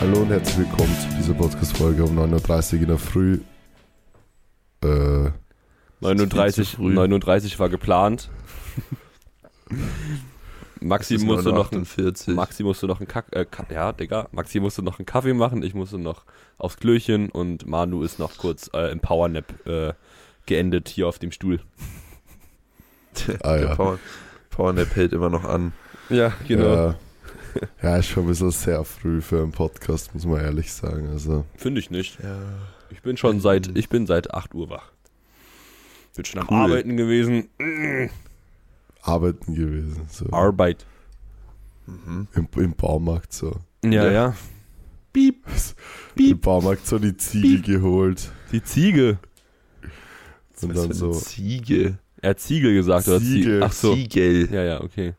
Hallo und herzlich willkommen zu dieser Podcast-Folge um 9.30 Uhr in der Früh. Äh, 39, früh. 39 war geplant. Maxi musste noch, ein, 48. Maxi musste noch einen Kack, äh, ja, Digga, Maxi musste noch einen Kaffee machen, ich musste noch aufs Klöchen und Manu ist noch kurz äh, im Powernap äh, geendet hier auf dem Stuhl. Ah, Der ja. Power, Powernap hält immer noch an. Ja, ja, ja, ist schon ein bisschen sehr früh für einen Podcast, muss man ehrlich sagen. Also, Finde ich nicht. Ja. Ich bin schon seit, ich bin seit 8 Uhr wach. Bin schon am Cool. Arbeiten gewesen. arbeiten gewesen. So. Arbeit. Mhm. Im, Im Baumarkt so. Ja, Ja. ja. Piep. Im Baumarkt so die Ziege geholt. Die Ziege. Und Was dann für eine so. Ziege. Er hat Ziegel gesagt, oder Ziegel. Ziegel? Ach so. Ziegel. Ja, ja, okay.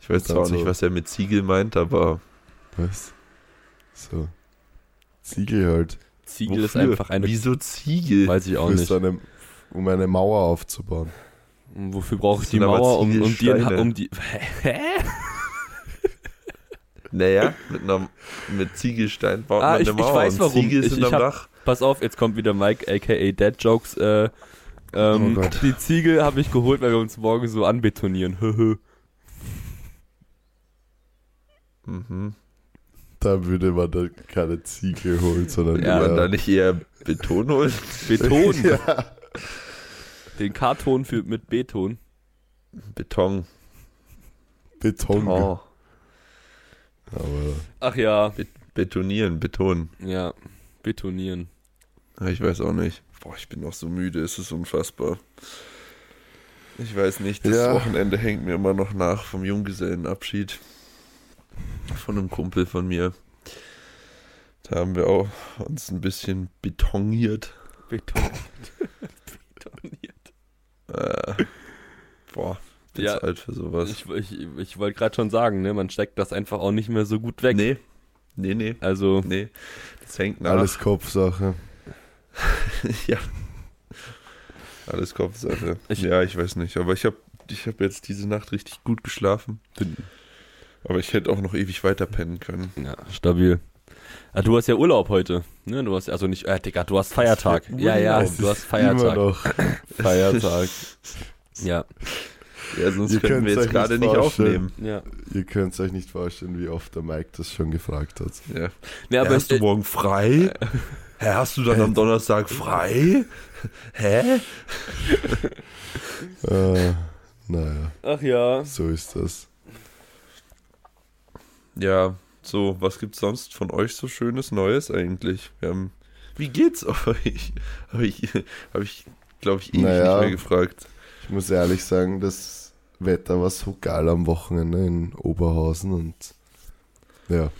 Ich weiß zwar nicht, was er mit Ziegel meint, aber Was? So. Ziege halt. Ziegel ist wofür? einfach eine, Wieso Ziegel? weiß ich auch nicht. eine, um eine Mauer aufzubauen. Wofür brauche ich die Mauer, um, um die, um die, hä? Naja, mit, einer, mit Ziegelstein baut Ah, man ich- eine ich Mauer weiß und warum. Ziegel Ich- sind ich am hab- Dach. Pass auf, jetzt kommt wieder Mike, aka Dead Jokes, äh, ähm, Oh Gott. die Ziegel habe ich geholt, weil wir uns morgen so anbetonieren. Mhm. Da würde man dann keine Ziege holen, sondern Ja, Will man eher- da nicht eher Beton holen? Beton. ja. Den K-Ton für mit B-Ton. Beton. Beton. Oh. Aber Ach ja, Be betonieren, Beton. ja, betonieren. Ah, Ich weiß auch nicht. Boah, ich bin noch so müde, es ist unfassbar. Ich weiß nicht, das Ja. Wochenende hängt mir immer noch nach vom Junggesellenabschied von einem Kumpel von mir. Da haben wir auch uns ein bisschen betoniert. Beton. Betoniert. Äh, boah, bin Ja, zu alt für sowas. Ich, ich, ich wollte gerade schon sagen, ne, man steckt das einfach auch nicht mehr so gut weg. nee, nee, nee, Also, nee. Das hängt nach. alles Kopfsache. ja. Alles Kopfsache. Ich- ja, ich weiß nicht. Aber ich habe ich hab jetzt diese Nacht richtig gut geschlafen. Aber ich hätte auch noch ewig weiter pennen können. ja, stabil. Ah, du hast ja Urlaub heute. Ne? Du hast also nicht, äh, Digga, du hast Feiertag. Ja, ja, du hast Immer Feiertag. noch. Feiertag. Ja, Ja, sonst Ihr können wir jetzt euch gerade nicht nicht vorstellen. aufnehmen. ja. Ihr könnt euch nicht vorstellen, wie oft der Mike das schon gefragt hat. Ja. Ne, Aber hast du äh, morgen frei? Hä, hast du dann am Donnerstag frei? Hä? Äh, naja, ach ja. so ist das. Ja, so, was gibt's sonst von euch so schönes Neues eigentlich? Haben, wie geht's euch? Habe ich, hab ich glaube ich, ewig Naja. nicht mehr gefragt. Ich muss ehrlich sagen, das Wetter war so geil am Wochenende in Oberhausen und ja,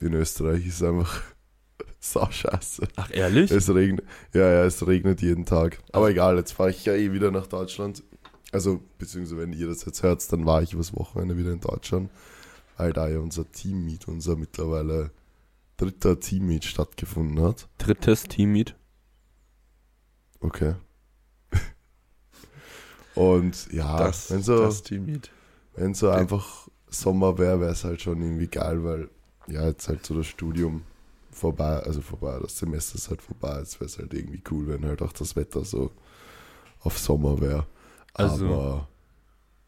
in Österreich ist einfach sau scheiße. Ach, ehrlich? Es regnet, ja, ja, es regnet jeden Tag. Aber egal, jetzt fahre ich ja eh wieder nach Deutschland. Also, beziehungsweise wenn ihr das jetzt hört, dann war ich übers Wochenende wieder in Deutschland, weil da ja unser Teammeet, unser mittlerweile dritter Teammeet stattgefunden hat. Drittes Teammeet. Okay. Und ja, das, wenn so, das Teammeet. wenn so einfach Sommer wäre, wäre es halt schon irgendwie geil, weil ja, jetzt halt so das Studium vorbei, also vorbei, das Semester ist halt vorbei. Jetzt wäre es halt irgendwie cool, wenn halt auch das Wetter so auf Sommer wäre. Also- Aber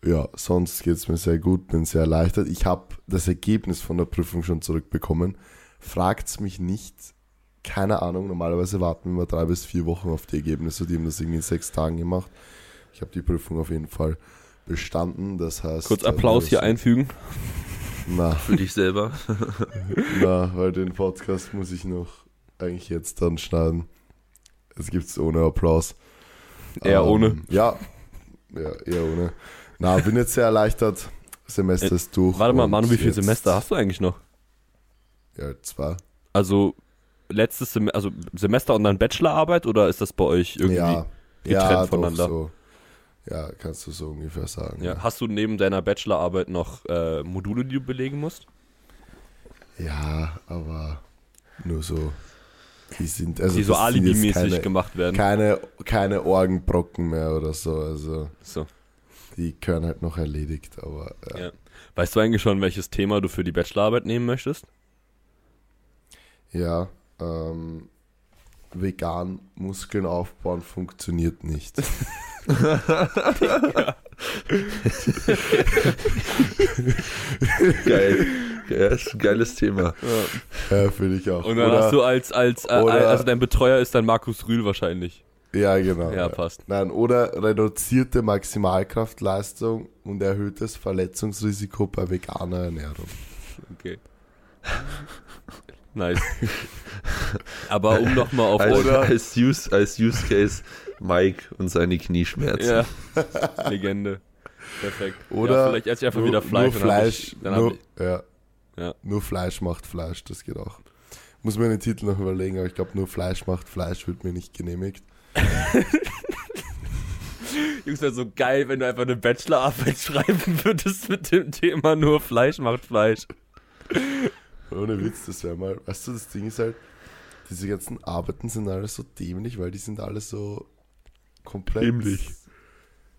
ja, sonst geht es mir sehr gut, bin sehr erleichtert. Ich habe das Ergebnis von der Prüfung schon zurückbekommen. Fragt's mich nicht. Keine Ahnung, normalerweise warten wir immer drei bis vier Wochen auf die Ergebnisse. Die haben das irgendwie in sechs Tagen gemacht. Ich habe die Prüfung auf jeden Fall bestanden. Das heißt. Kurz Applaus also, hier einfügen. Na, Für dich selber. na, weil den Podcast muss ich noch eigentlich jetzt dann schneiden. Es gibt's ohne Applaus. Eher ohne. Ja, ja, eher ohne. Na, bin jetzt sehr erleichtert. Semester Äh, ist durch. Warte mal, Manu, wie viele Semester hast du eigentlich noch? Ja, zwei. Also, letztes Sem also Semester und dann Bachelorarbeit oder ist das bei euch irgendwie? ja, getrennt ja, doch, voneinander? So. Ja, kannst du so ungefähr sagen. Ja. Hast du neben deiner Bachelorarbeit noch äh, Module, die du belegen musst? Ja, aber nur so. Die sind, also die so alibimäßig gemacht werden. keine, keine Orgenbrocken mehr oder so. Also So. Die können halt noch erledigt, aber ja. Ja. Weißt du eigentlich schon, welches Thema du für die Bachelorarbeit nehmen möchtest? Ja, ähm, vegan Muskeln aufbauen funktioniert nicht. Geil. Ja, ist ein geiles Thema. ja, finde ich auch. Und dann Oder- hast du als, als, äh, oder- also dein Betreuer ist dann Markus Rühl wahrscheinlich. Ja, genau. Ja, passt. Nein, oder reduzierte Maximalkraftleistung und erhöhtes Verletzungsrisiko bei veganer Ernährung. Okay. Nice. Aber um nochmal auf Als, Oder- als, Use, als Use Case Mike und seine Knieschmerzen. Ja, Legende. Perfekt. Oder ja, vielleicht esse ich einfach nur, wieder Fleisch. Nur und dann Fleisch, ich, dann nur, ich, ja, Ja. nur Fleisch macht Fleisch, das geht auch. Muss mir den Titel noch überlegen, aber ich glaube, nur Fleisch macht Fleisch wird mir nicht genehmigt. Jungs, wäre so geil, wenn du einfach eine Bachelorarbeit schreiben würdest mit dem Thema nur Fleisch macht Fleisch. Ohne Witz, das wäre mal. Weißt du, das Ding ist halt, diese ganzen Arbeiten sind alle so dämlich, weil die sind alle so komplett. Dämlich.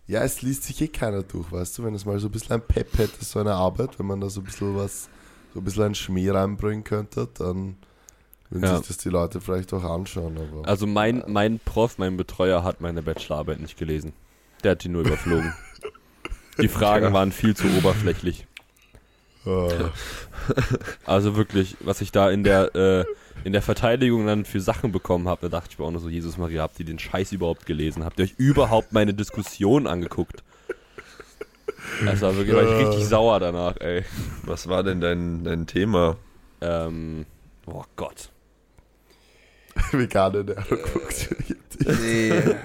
Ja, es liest sich eh keiner durch, weißt du, wenn es mal so ein bisschen ein Pep hätte, so eine Arbeit, wenn man da so ein bisschen was, so ein bisschen einen Schmäh reinbringen könnte, dann würden Ja. sich das die Leute vielleicht auch anschauen, aber. Also mein, mein Prof, mein Betreuer hat meine Bachelorarbeit nicht gelesen. Der hat die nur überflogen. Die Fragen Ja. waren viel zu oberflächlich. äh, Also wirklich, was ich da in der, äh, in der Verteidigung dann für Sachen bekommen habe, da dachte ich mir auch nur so, Jesus Maria, habt ihr den Scheiß überhaupt gelesen? Habt ihr euch überhaupt meine Diskussion angeguckt? Das war wirklich, war ich richtig sauer danach, ey. Was war denn dein, dein Thema? Ähm, oh Gott. vegane Ernährung funktioniert. Nee.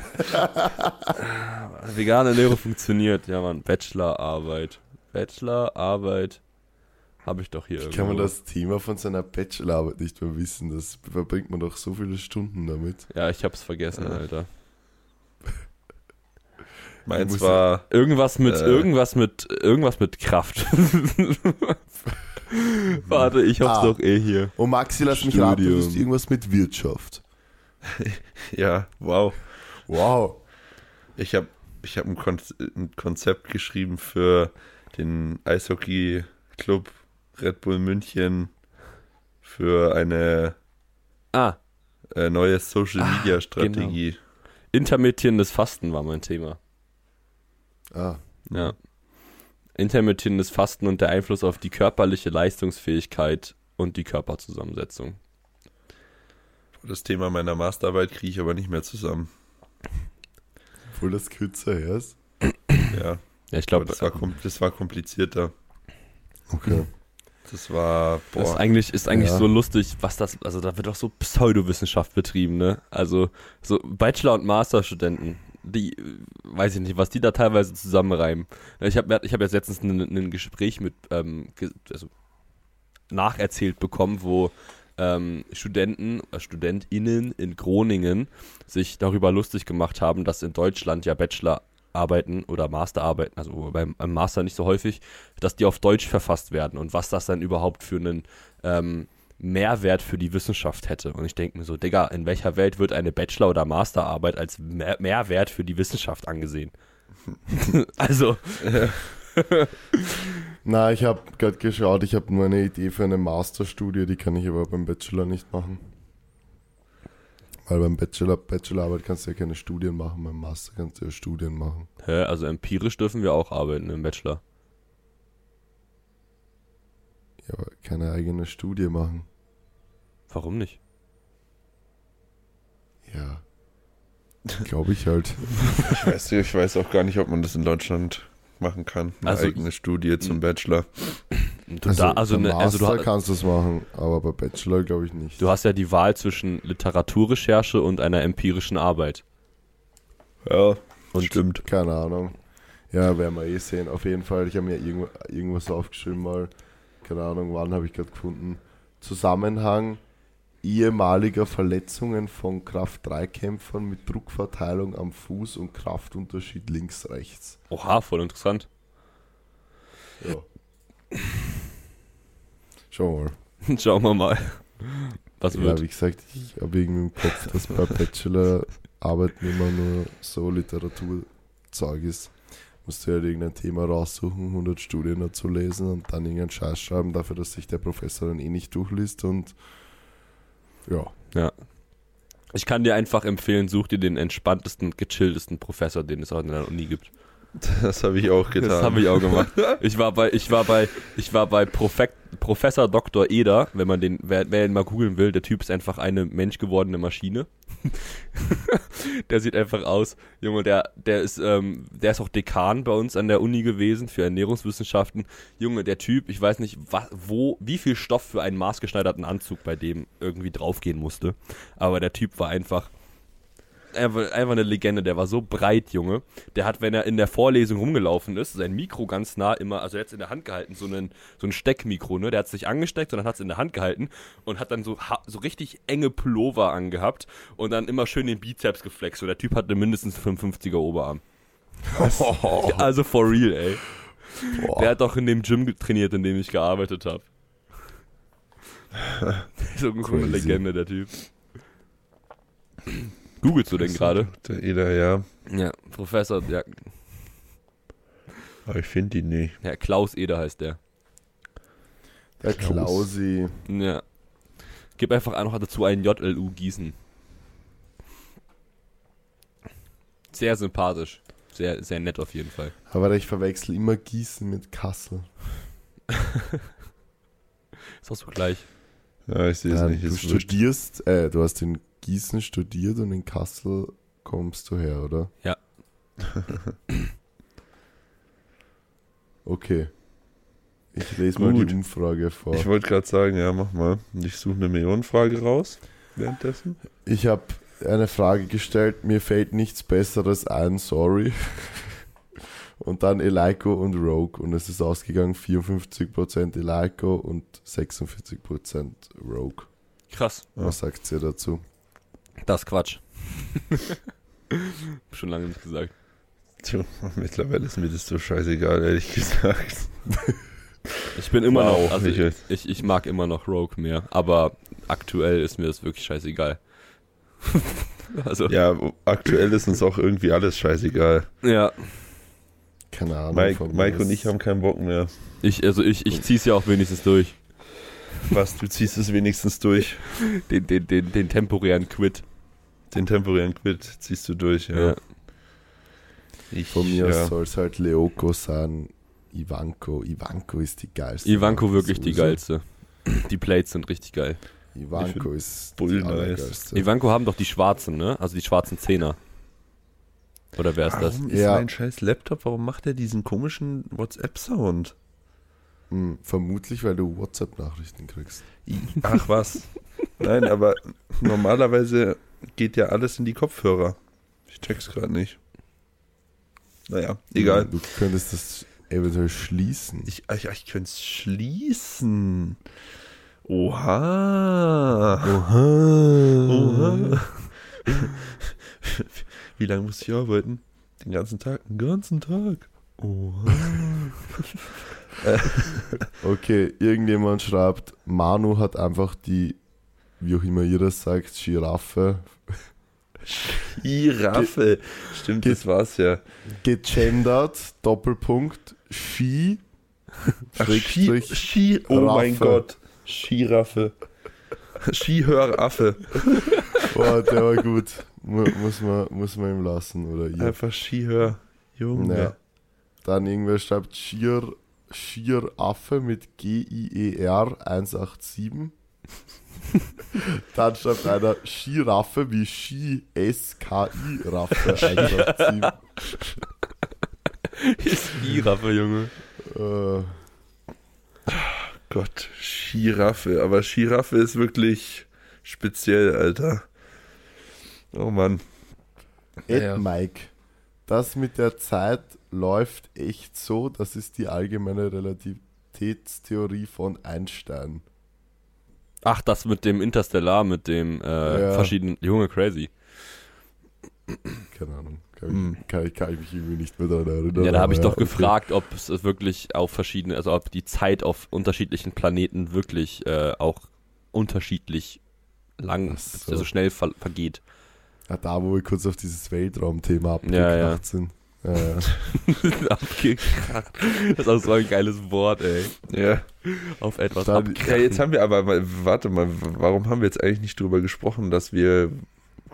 Vegane Ernährung funktioniert, ja man, Bachelorarbeit. Bachelorarbeit habe ich doch hier Wie irgendwo. kann man das Thema von seiner Bachelorarbeit nicht mehr wissen? Das verbringt man doch so viele Stunden damit. Ja, ich hab's vergessen, Ja. Alter. Meins war, Irgendwas mit, Äh. irgendwas mit, irgendwas mit Kraft. Warte, ich hab's Ah. doch eh hier. Und Maxi, lass mich raten, du bist irgendwas mit Wirtschaft. ja, wow. Wow. Ich habe ich hab ein, Kon ein Konzept geschrieben für den Eishockey-Club Red Bull München für eine Ah, äh, neue Social-Media-Strategie. intermittierendes Fasten war mein Thema. Ah, Ja. Intermittierendes Fasten und der Einfluss auf die körperliche Leistungsfähigkeit und die Körperzusammensetzung. Das Thema meiner Masterarbeit kriege ich aber nicht mehr zusammen. obwohl das kürzer her ist. Ja, Ja, ich aber glaube, das, war das war komplizierter. Okay. Das war, Das ist boah, eigentlich, ist eigentlich Ja. so lustig, was das, also da wird auch so Pseudowissenschaft betrieben, ne? Also so Bachelor- und Masterstudenten, die, weiß ich nicht, was die da teilweise zusammenreimen. Ich habe ich hab jetzt letztens ein, Gespräch mit, ähm, also nacherzählt bekommen, wo ähm, Studenten, äh, StudentInnen in Groningen sich darüber lustig gemacht haben, dass in Deutschland ja Bachelorarbeiten oder Masterarbeiten, also beim, beim Master nicht so häufig, dass die auf Deutsch verfasst werden und was das dann überhaupt für einen ähm, Mehrwert für die Wissenschaft hätte. Und ich denke mir so, Digga, in welcher Welt wird eine Bachelor- oder Masterarbeit als Mehr Mehrwert für die Wissenschaft angesehen? also, Na, ich habe gerade geschaut, ich habe nur eine Idee für eine Masterstudie, die kann ich aber beim Bachelor nicht machen. Weil beim Bachelor, Bachelorarbeit kannst du ja keine Studien machen, beim Master kannst du ja Studien machen. hä, also empirisch dürfen wir auch arbeiten im Bachelor. Ja, aber keine eigene Studie machen. Warum nicht? Ja. Glaube ich halt. ich, weiß, ich weiß auch gar nicht, ob man das in Deutschland machen kann. Eine Also- eigene Studie zum Bachelor. Du, da, also, beim ne, also du, kannst du es machen, aber bei Bachelor glaube ich nicht. du hast ja die Wahl zwischen Literaturrecherche und einer empirischen Arbeit. Ja, Und stimmt. Keine Ahnung. Ja, werden wir eh sehen. Auf jeden Fall, ich habe mir irgendwo, irgendwas aufgeschrieben mal. Keine Ahnung, wann habe ich gerade gefunden. Zusammenhang ehemaliger Verletzungen von Kraft-3-Kämpfern mit Druckverteilung am Fuß und Kraftunterschied links-rechts. Oha, voll interessant. Ja. Schauen wir mal. Schauen wir mal. Was Ja, wird. wie gesagt, ich habe irgendwie im Kopf, dass bei Bachelor-Arbeiten immer nur so Literaturzeug ist. Musst du halt irgendein Thema raussuchen, 100 Studien dazu lesen und dann irgendeinen Scheiß schreiben dafür, dass sich der Professor dann eh nicht durchliest und Ja. Ja. Ich kann dir einfach empfehlen, such dir den entspanntesten, gechilltesten Professor, den es auch in der Uni gibt. Das habe ich auch getan. Das habe ich auch gemacht. Ich war bei, ich war bei, ich war bei Profek Professor Dr. Eder, wenn man den, wer, wer ihn mal googeln will, der Typ ist einfach eine menschgewordene Maschine. der sieht einfach aus, Junge, der, der ist, ähm, der ist auch Dekan bei uns an der Uni gewesen für Ernährungswissenschaften. Junge, der Typ, ich weiß nicht, was, wo, wie viel Stoff für einen maßgeschneiderten Anzug bei dem irgendwie draufgehen musste. Aber der Typ war einfach, einfach, einfach eine Legende, der war so breit, Junge. Der hat, wenn er in der Vorlesung rumgelaufen ist, sein Mikro ganz nah immer, also jetzt in der Hand gehalten, so, einen, so ein Steckmikro, ne? Der hat sich angesteckt und dann hat es in der Hand gehalten und hat dann so, so richtig enge Pullover angehabt und dann immer schön den Bizeps geflext. Und der Typ hatte mindestens 55er Oberarm. Also for real, ey. Boah. Der hat doch in dem Gym trainiert, in dem ich gearbeitet habe. so eine. Legende, der Typ. Googlest du denn gerade? Der Eder, ja. Ja, Professor, ja, Aber ich finde ihn nicht. ja, Klaus Eder heißt der. Der Klaus. Klausi. Ja. Gib einfach noch dazu einen JLU Gießen. Sehr sympathisch. Sehr, sehr nett auf jeden Fall. Aber ich verwechsel immer Gießen mit Kassel. Ist auch so gleich. Ja, ich sehe es Ja, nicht. du studierst, äh, du hast in Gießen studiert und in Kassel kommst du her, oder? Ja. okay. Ich lese mal Gut. die Umfrage vor. Ich wollte gerade sagen, ja, mach mal. Ich suche eine Millionenfrage raus. Währenddessen. Ich habe eine Frage gestellt, mir fällt nichts Besseres ein, sorry. Und dann Eleiko und Rogue. Und es ist ausgegangen 54% Eleiko und 46% Rogue. Krass. Was sagt ihr dazu? Das ist Quatsch. Schon lange nicht gesagt. Tja, mittlerweile ist mir das so scheißegal, ehrlich gesagt. Ich bin immer Wow, noch, also ich, ich, ich mag immer noch Rogue mehr, aber aktuell ist mir das wirklich scheißegal. also, Ja, aktuell ist uns auch irgendwie alles scheißegal. ja. Keine Ahnung. Mike, Mike und ich haben keinen Bock mehr. Ich, also ich, ich zieh's ja auch wenigstens durch. Was, du ziehst es wenigstens durch. Den, den, den, den temporären Quit. Den temporären Quit ziehst du durch, ja. Ja. Ich, Von mir ja. soll es halt Leoko sein. Ivanko. Ivanko ist die geilste. Ivanko wirklich die geilste. Die Plates sind richtig geil. Ivanko ist Bull die nice. Ivanko haben doch die schwarzen, ne? Also die schwarzen Zehner. Oder wer ist das? Warum ist Ja. mein scheiß Laptop, warum macht er diesen komischen WhatsApp-Sound? Hm, vermutlich, weil du WhatsApp-Nachrichten kriegst. Ach was. Nein, aber normalerweise geht ja alles in die Kopfhörer. Ich check's gerade nicht. Naja, egal. Du könntest das eventuell schließen. Ich, ich, ich könnte es schließen. Oha. Oha. Wie lange muss ich arbeiten? Den ganzen Tag? Den ganzen Tag. Oha. Okay, irgendjemand schreibt, Manu hat einfach die, wie auch immer ihr das sagt, Giraffe Giraffe. Stimmt, das war's ja. gegendert, Doppelpunkt, Ski, Ach, Ski, Ski, oh mein Raffe. Gott. Skiraffe. Skihöraffe. Boah, der war gut. Mu muss, man, muss man ihm lassen, oder ihr. Einfach Skihör. Junge. Nee. Dann irgendwer schreibt Schier, Schieraffe mit G-I-E-R 187. Dann schreibt einer Skiraffe wie Ski S-K-I Raffe 187. Giraffe, Junge. äh, Gott, Skiraffe. Aber Skiraffe ist wirklich speziell, Alter. Oh Mann. Ed Ja, ja. Mike. Das mit der Zeit läuft echt so, das ist die allgemeine Relativitätstheorie von Einstein. Ach, das mit dem Interstellar, mit dem äh, Ja. verschiedenen. Junge, crazy. Keine Ahnung. Kann, Hm. ich, kann, kann ich mich irgendwie nicht mehr daran erinnern. Ja, da habe ich doch okay. gefragt, ob es wirklich auf verschiedene, also ob die Zeit auf unterschiedlichen Planeten wirklich äh, auch unterschiedlich lang, so. also schnell ver vergeht. Ja, da, wo wir kurz auf dieses Weltraumthema abgeknackt Ja, ja. sind. Ja, ja. Abgekracht. Das ist auch so ein geiles Wort, ey. Ja. Auf etwas Dann- ja, jetzt haben wir aber, mal- warte mal, warum haben wir jetzt eigentlich nicht drüber gesprochen, dass wir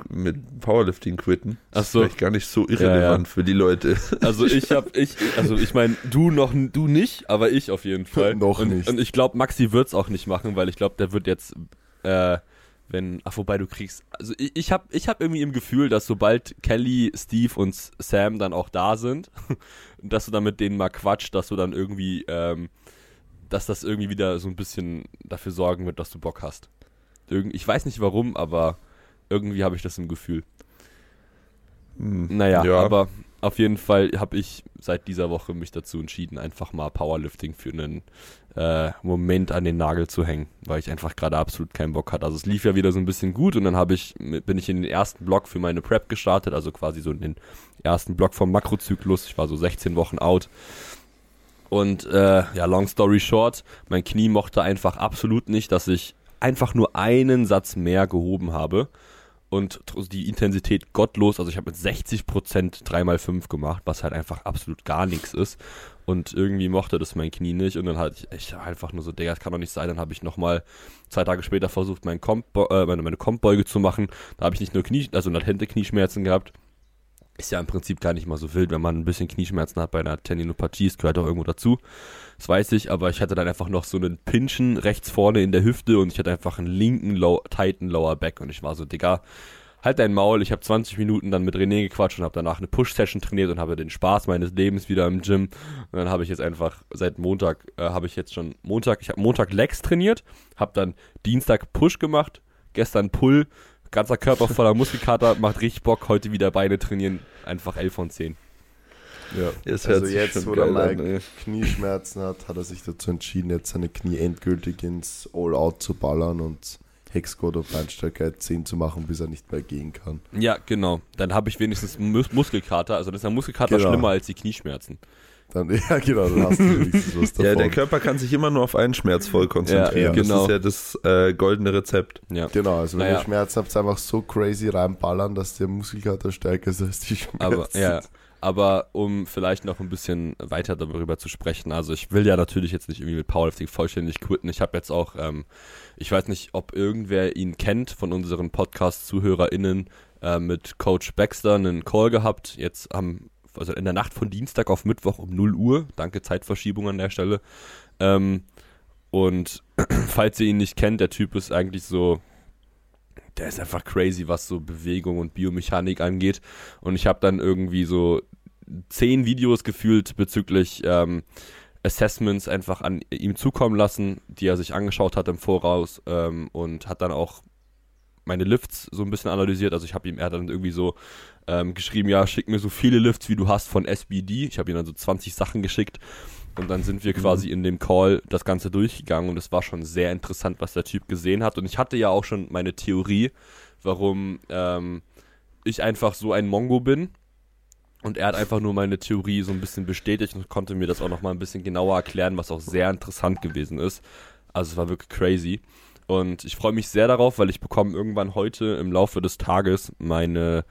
mit Powerlifting quitten? Ach ist so. vielleicht gar nicht so irrelevant für die Leute. Also ich hab, ich, also ich meine, du noch, du nicht, aber ich auf jeden Fall. Noch und, nicht. Und ich glaube, Maxi wird's auch nicht machen, weil ich glaube, der wird jetzt, äh, wenn, ach wobei du kriegst, also ich, ich habe ich hab irgendwie im Gefühl, dass sobald Kelly, Steve und Sam dann auch da sind, dass du dann mit denen mal quatscht, dass du dann irgendwie, ähm, dass das irgendwie wieder so ein bisschen dafür sorgen wird, dass du Bock hast. Irgend, ich weiß nicht warum, aber irgendwie habe ich das im Gefühl. Hm. Naja, Ja. aber auf jeden Fall habe ich seit dieser Woche mich dazu entschieden, einfach mal Powerlifting für einen äh, Moment an den Nagel zu hängen, weil ich einfach gerade absolut keinen Bock hatte. Also es lief ja wieder so ein bisschen gut und dann habe ich bin ich in den ersten Block für meine Prep gestartet, also quasi so in den ersten Block vom Makrozyklus. Ich war so 16 Wochen out. Und äh, ja, long story short, mein Knie mochte einfach absolut nicht, dass ich einfach nur einen Satz mehr gehoben habe und die Intensität gottlos, also ich habe mit 60% 3x5 gemacht, was halt einfach absolut gar nichts ist. Und irgendwie mochte das mein Knie nicht und dann hatte ich echt einfach nur so, Digga, das kann doch nicht sein, dann habe ich nochmal zwei Tage später versucht, mein Komp äh, meine, meine Kompbeuge zu machen, da habe ich nicht nur Knie, also latente Knieschmerzen gehabt, ist ja im Prinzip gar nicht mal so wild, wenn man ein bisschen Knieschmerzen hat bei einer Tendinopathie, es gehört auch irgendwo dazu. Das weiß ich, aber ich hatte dann einfach noch so einen Pinchen rechts vorne in der Hüfte und ich hatte einfach einen linken low, tighten Lower Back und ich war so, Digga, halt dein Maul. Ich habe 20 Minuten dann mit René gequatscht und habe danach eine Push-Session trainiert und habe den Spaß meines Lebens wieder im Gym. Und dann habe ich jetzt einfach seit Montag, äh, habe ich jetzt schon Montag, ich habe Montag Legs trainiert, habe dann Dienstag Push gemacht, gestern Pull, ganzer Körper voller Muskelkater, macht richtig Bock, heute wieder Beine trainieren, einfach 11 von 10. Ja. Hört Also jetzt, wo der Mike an. Knieschmerzen hat, hat er sich dazu entschieden, jetzt seine Knie endgültig ins All-Out zu ballern und Hexquad und Beinstärke 10 zu machen, bis er nicht mehr gehen kann. Ja, genau. Dann habe ich wenigstens Mus Muskelkater, also das ist der Muskelkater Genau. schlimmer als die Knieschmerzen. Dann, ja, genau, dann hast du wenigstens was davon. Ja, der Körper kann sich immer nur auf einen Schmerz voll konzentrieren. Ja, genau. Das ist ja das äh, goldene Rezept. Ja. Genau, also wenn Naja. ihr Schmerzen habt, einfach so crazy reinballern, dass der Muskelkater stärker ist als die Schmerzen. Aber ja, aber um vielleicht noch ein bisschen weiter darüber zu sprechen, also ich will ja natürlich jetzt nicht irgendwie mit Powerlifting vollständig quitten. Ich habe jetzt auch, ähm, ich weiß nicht, ob irgendwer ihn kennt von unseren Podcast-ZuhörerInnen äh, mit Coach Baxter einen Call gehabt. Jetzt am, also in der Nacht von Dienstag auf Mittwoch um 0 Uhr. Danke Zeitverschiebung an der Stelle. Ähm, und falls ihr ihn nicht kennt, der Typ ist eigentlich so, der ist einfach crazy, was so Bewegung und Biomechanik angeht. Und ich habe dann irgendwie so zehn Videos gefühlt bezüglich ähm, Assessments einfach an ihm zukommen lassen, die er sich angeschaut hat im Voraus ähm, und hat dann auch meine Lifts so ein bisschen analysiert. Also ich habe ihm, er dann irgendwie so ähm, geschrieben, ja, schick mir so viele Lifts, wie du hast von SBD. Ich habe ihm dann so 20 Sachen geschickt und dann sind wir quasi in dem Call das Ganze durchgegangen und es war schon sehr interessant, was der Typ gesehen hat. Und ich hatte ja auch schon meine Theorie, warum ähm, ich einfach so ein Mongo bin. Und er hat einfach nur meine Theorie so ein bisschen bestätigt und konnte mir das auch nochmal ein bisschen genauer erklären, was auch sehr interessant gewesen ist. Also es war wirklich crazy. Und ich freue mich sehr darauf, weil ich bekomme irgendwann heute im Laufe des Tages meine,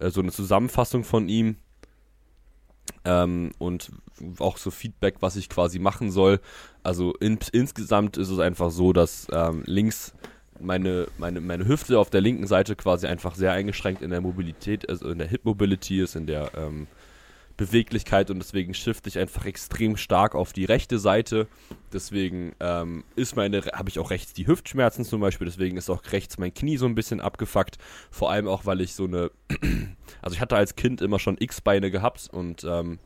äh, so eine Zusammenfassung von ihm ähm, und auch so Feedback, was ich quasi machen soll. Also in, insgesamt ist es einfach so, dass ähm, links meine, meine, meine Hüfte auf der linken Seite quasi einfach sehr eingeschränkt in der Mobilität, also in der Hip Mobility ist, in der ähm, Beweglichkeit und deswegen shifte ich einfach extrem stark auf die rechte Seite. Deswegen ähm, ist meine, habe ich auch rechts die Hüftschmerzen zum Beispiel, deswegen ist auch rechts mein Knie so ein bisschen abgefuckt. Vor allem auch, weil ich so eine, also ich hatte als Kind immer schon X-Beine gehabt und ähm,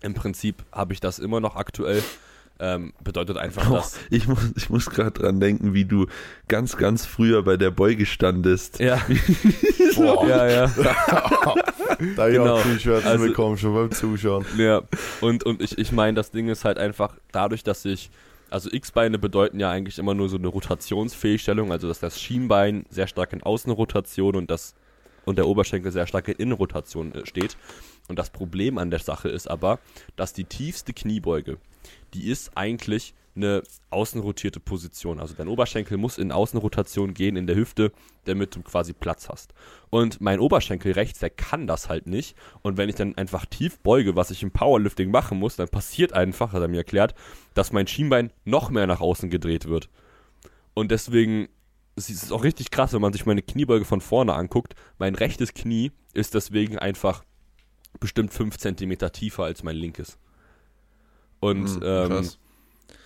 im Prinzip habe ich das immer noch aktuell. Ähm, bedeutet einfach, Oh, dass. ich muss, ich muss gerade dran denken, wie du ganz, ganz früher bei der Beuge standest. Ja, Boah, ja, ja. da habe ich genau. auch Knieschmerzen Also- bekommen, schon beim Zuschauen. Ja, und, und ich, ich meine, das Ding ist halt einfach dadurch, dass ich, also X-Beine bedeuten ja eigentlich immer nur so eine Rotationsfehlstellung, also dass das Schienbein sehr stark in Außenrotation und das und der Oberschenkel sehr stark in Innenrotation äh, steht. Und das Problem an der Sache ist aber, dass die tiefste Kniebeuge, die ist eigentlich eine außenrotierte Position. Also dein Oberschenkel muss in Außenrotation gehen in der Hüfte, damit du quasi Platz hast. Und mein Oberschenkel rechts, der kann das halt nicht. Und wenn ich dann einfach tief beuge, was ich im Powerlifting machen muss, dann passiert einfach, hat er mir erklärt, dass mein Schienbein noch mehr nach außen gedreht wird. Und deswegen es ist auch richtig krass, wenn man sich meine Kniebeuge von vorne anguckt. Mein rechtes Knie ist deswegen einfach bestimmt 5 cm tiefer als mein linkes. Und, Hm, ähm,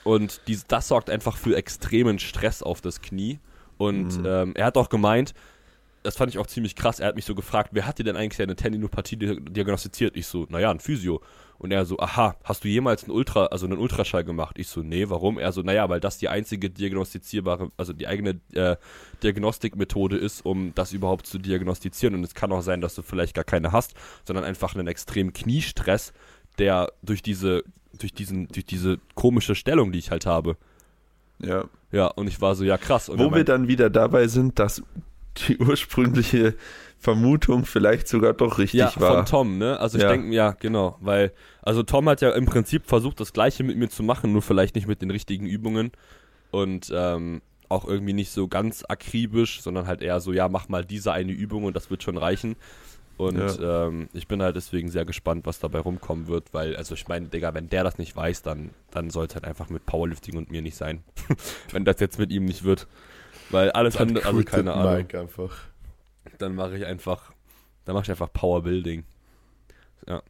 und dies, das sorgt einfach für extremen Stress auf das Knie. Und Mhm. ähm, er hat auch gemeint, das fand ich auch ziemlich krass, er hat mich so gefragt, wer hat dir denn eigentlich eine Tendinopathie di- diagnostiziert? Ich so, naja, ein Physio. Und er so, aha, hast du jemals einen Ultra, also einen Ultraschall gemacht? Ich so, nee, warum? Er so, naja, weil das die einzige diagnostizierbare, also die eigene äh, Diagnostikmethode ist, um das überhaupt zu diagnostizieren. Und es kann auch sein, dass du vielleicht gar keine hast, sondern einfach einen extremen Kniestress, der durch diese, durch diesen, durch diese komische Stellung, die ich halt habe. Ja. Ja, und ich war so, ja krass. Und Wo wir dann wieder dabei sind, dass die ursprüngliche Vermutung vielleicht sogar doch richtig ja, war. von Tom, ne? Also ich Ja. denke, ja, genau, weil, also Tom hat ja im Prinzip versucht, das Gleiche mit mir zu machen, nur vielleicht nicht mit den richtigen Übungen und ähm, auch irgendwie nicht so ganz akribisch, sondern halt eher so, ja, mach mal diese eine Übung und das wird schon reichen. Und ähm, ich bin halt deswegen sehr gespannt, was dabei rumkommen wird, weil, also ich meine, Digga, wenn der das nicht weiß, dann, dann soll es halt einfach mit Powerlifting und mir nicht sein. wenn das jetzt mit ihm nicht wird. Weil alles Dann andere, also keine Ahnung Mike einfach. dann mache ich einfach, dann mache ich einfach Powerbuilding. Ja.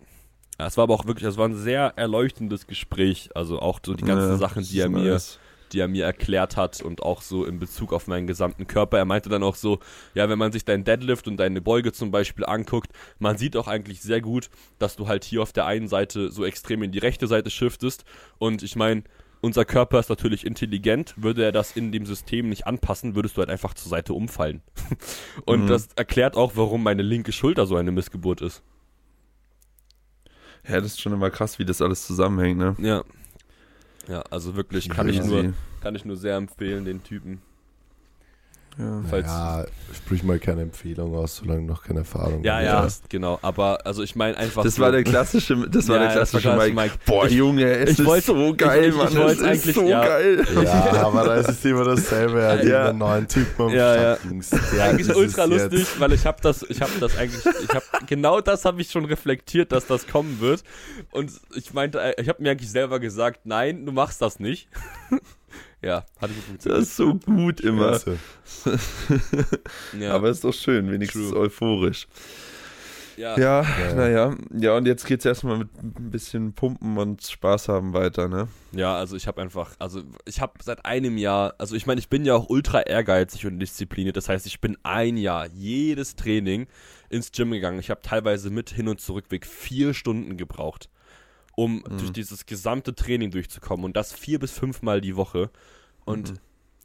ja. Es war aber auch wirklich, es war ein sehr erleuchtendes Gespräch. Also auch so die ganzen Ja, Sachen, die er mir, nice. Die er mir erklärt hat und auch so in Bezug auf meinen gesamten Körper. Er meinte dann auch so, ja, wenn man sich deinen Deadlift und deine Beuge zum Beispiel anguckt, man sieht auch eigentlich sehr gut, dass du halt hier auf der einen Seite so extrem in die rechte Seite shiftest. Und ich meine, unser Körper ist natürlich intelligent. Würde er das in dem System nicht anpassen, würdest du halt einfach zur Seite umfallen. und Mhm. das erklärt auch, warum meine linke Schulter so eine Missgeburt ist. Ja, das ist schon immer krass, wie das alles zusammenhängt, ne? Ja. Ja, also wirklich kann ich nur, kann ich nur sehr empfehlen, den Typen. Ja. Falls- Ja, sprich mal keine Empfehlung aus, solange noch keine Erfahrung Ja, ja, hast. genau. Aber also ich meine einfach. Das so, war der klassische, das war Ja, der klassische klassisch Mike. Mike. Boah, Ich- Junge, es ich ist so geil, ich- ich Mann. es ist so ja. geil. Ja, aber da ist es immer dasselbe. Ja. ja. neuen Typen am Ja, ja. Der eigentlich ist ultra lustig, jetzt. weil ich habe das, ich habe das eigentlich, ich habe genau das habe ich schon reflektiert, dass das kommen wird. Und ich meinte, ich habe mir eigentlich selber gesagt, nein, du machst das nicht. Ja, hat gut Das funktioniert. ist so gut immer. Ja, Aber ist doch schön, wenigstens True. euphorisch. ja, Ja, Ja. naja. Ja, und jetzt geht's erstmal mit ein bisschen Pumpen und Spaß haben weiter, ne? Ja, also ich habe einfach, also ich habe seit einem Jahr, also ich meine, ich bin ja auch ultra ehrgeizig und diszipliniert. Das heißt, ich bin ein Jahr jedes Training ins Gym gegangen. Ich habe teilweise mit Hin- und Zurückweg vier Stunden gebraucht, um durch dieses gesamte Training durchzukommen und das vier bis fünfmal die Woche. Und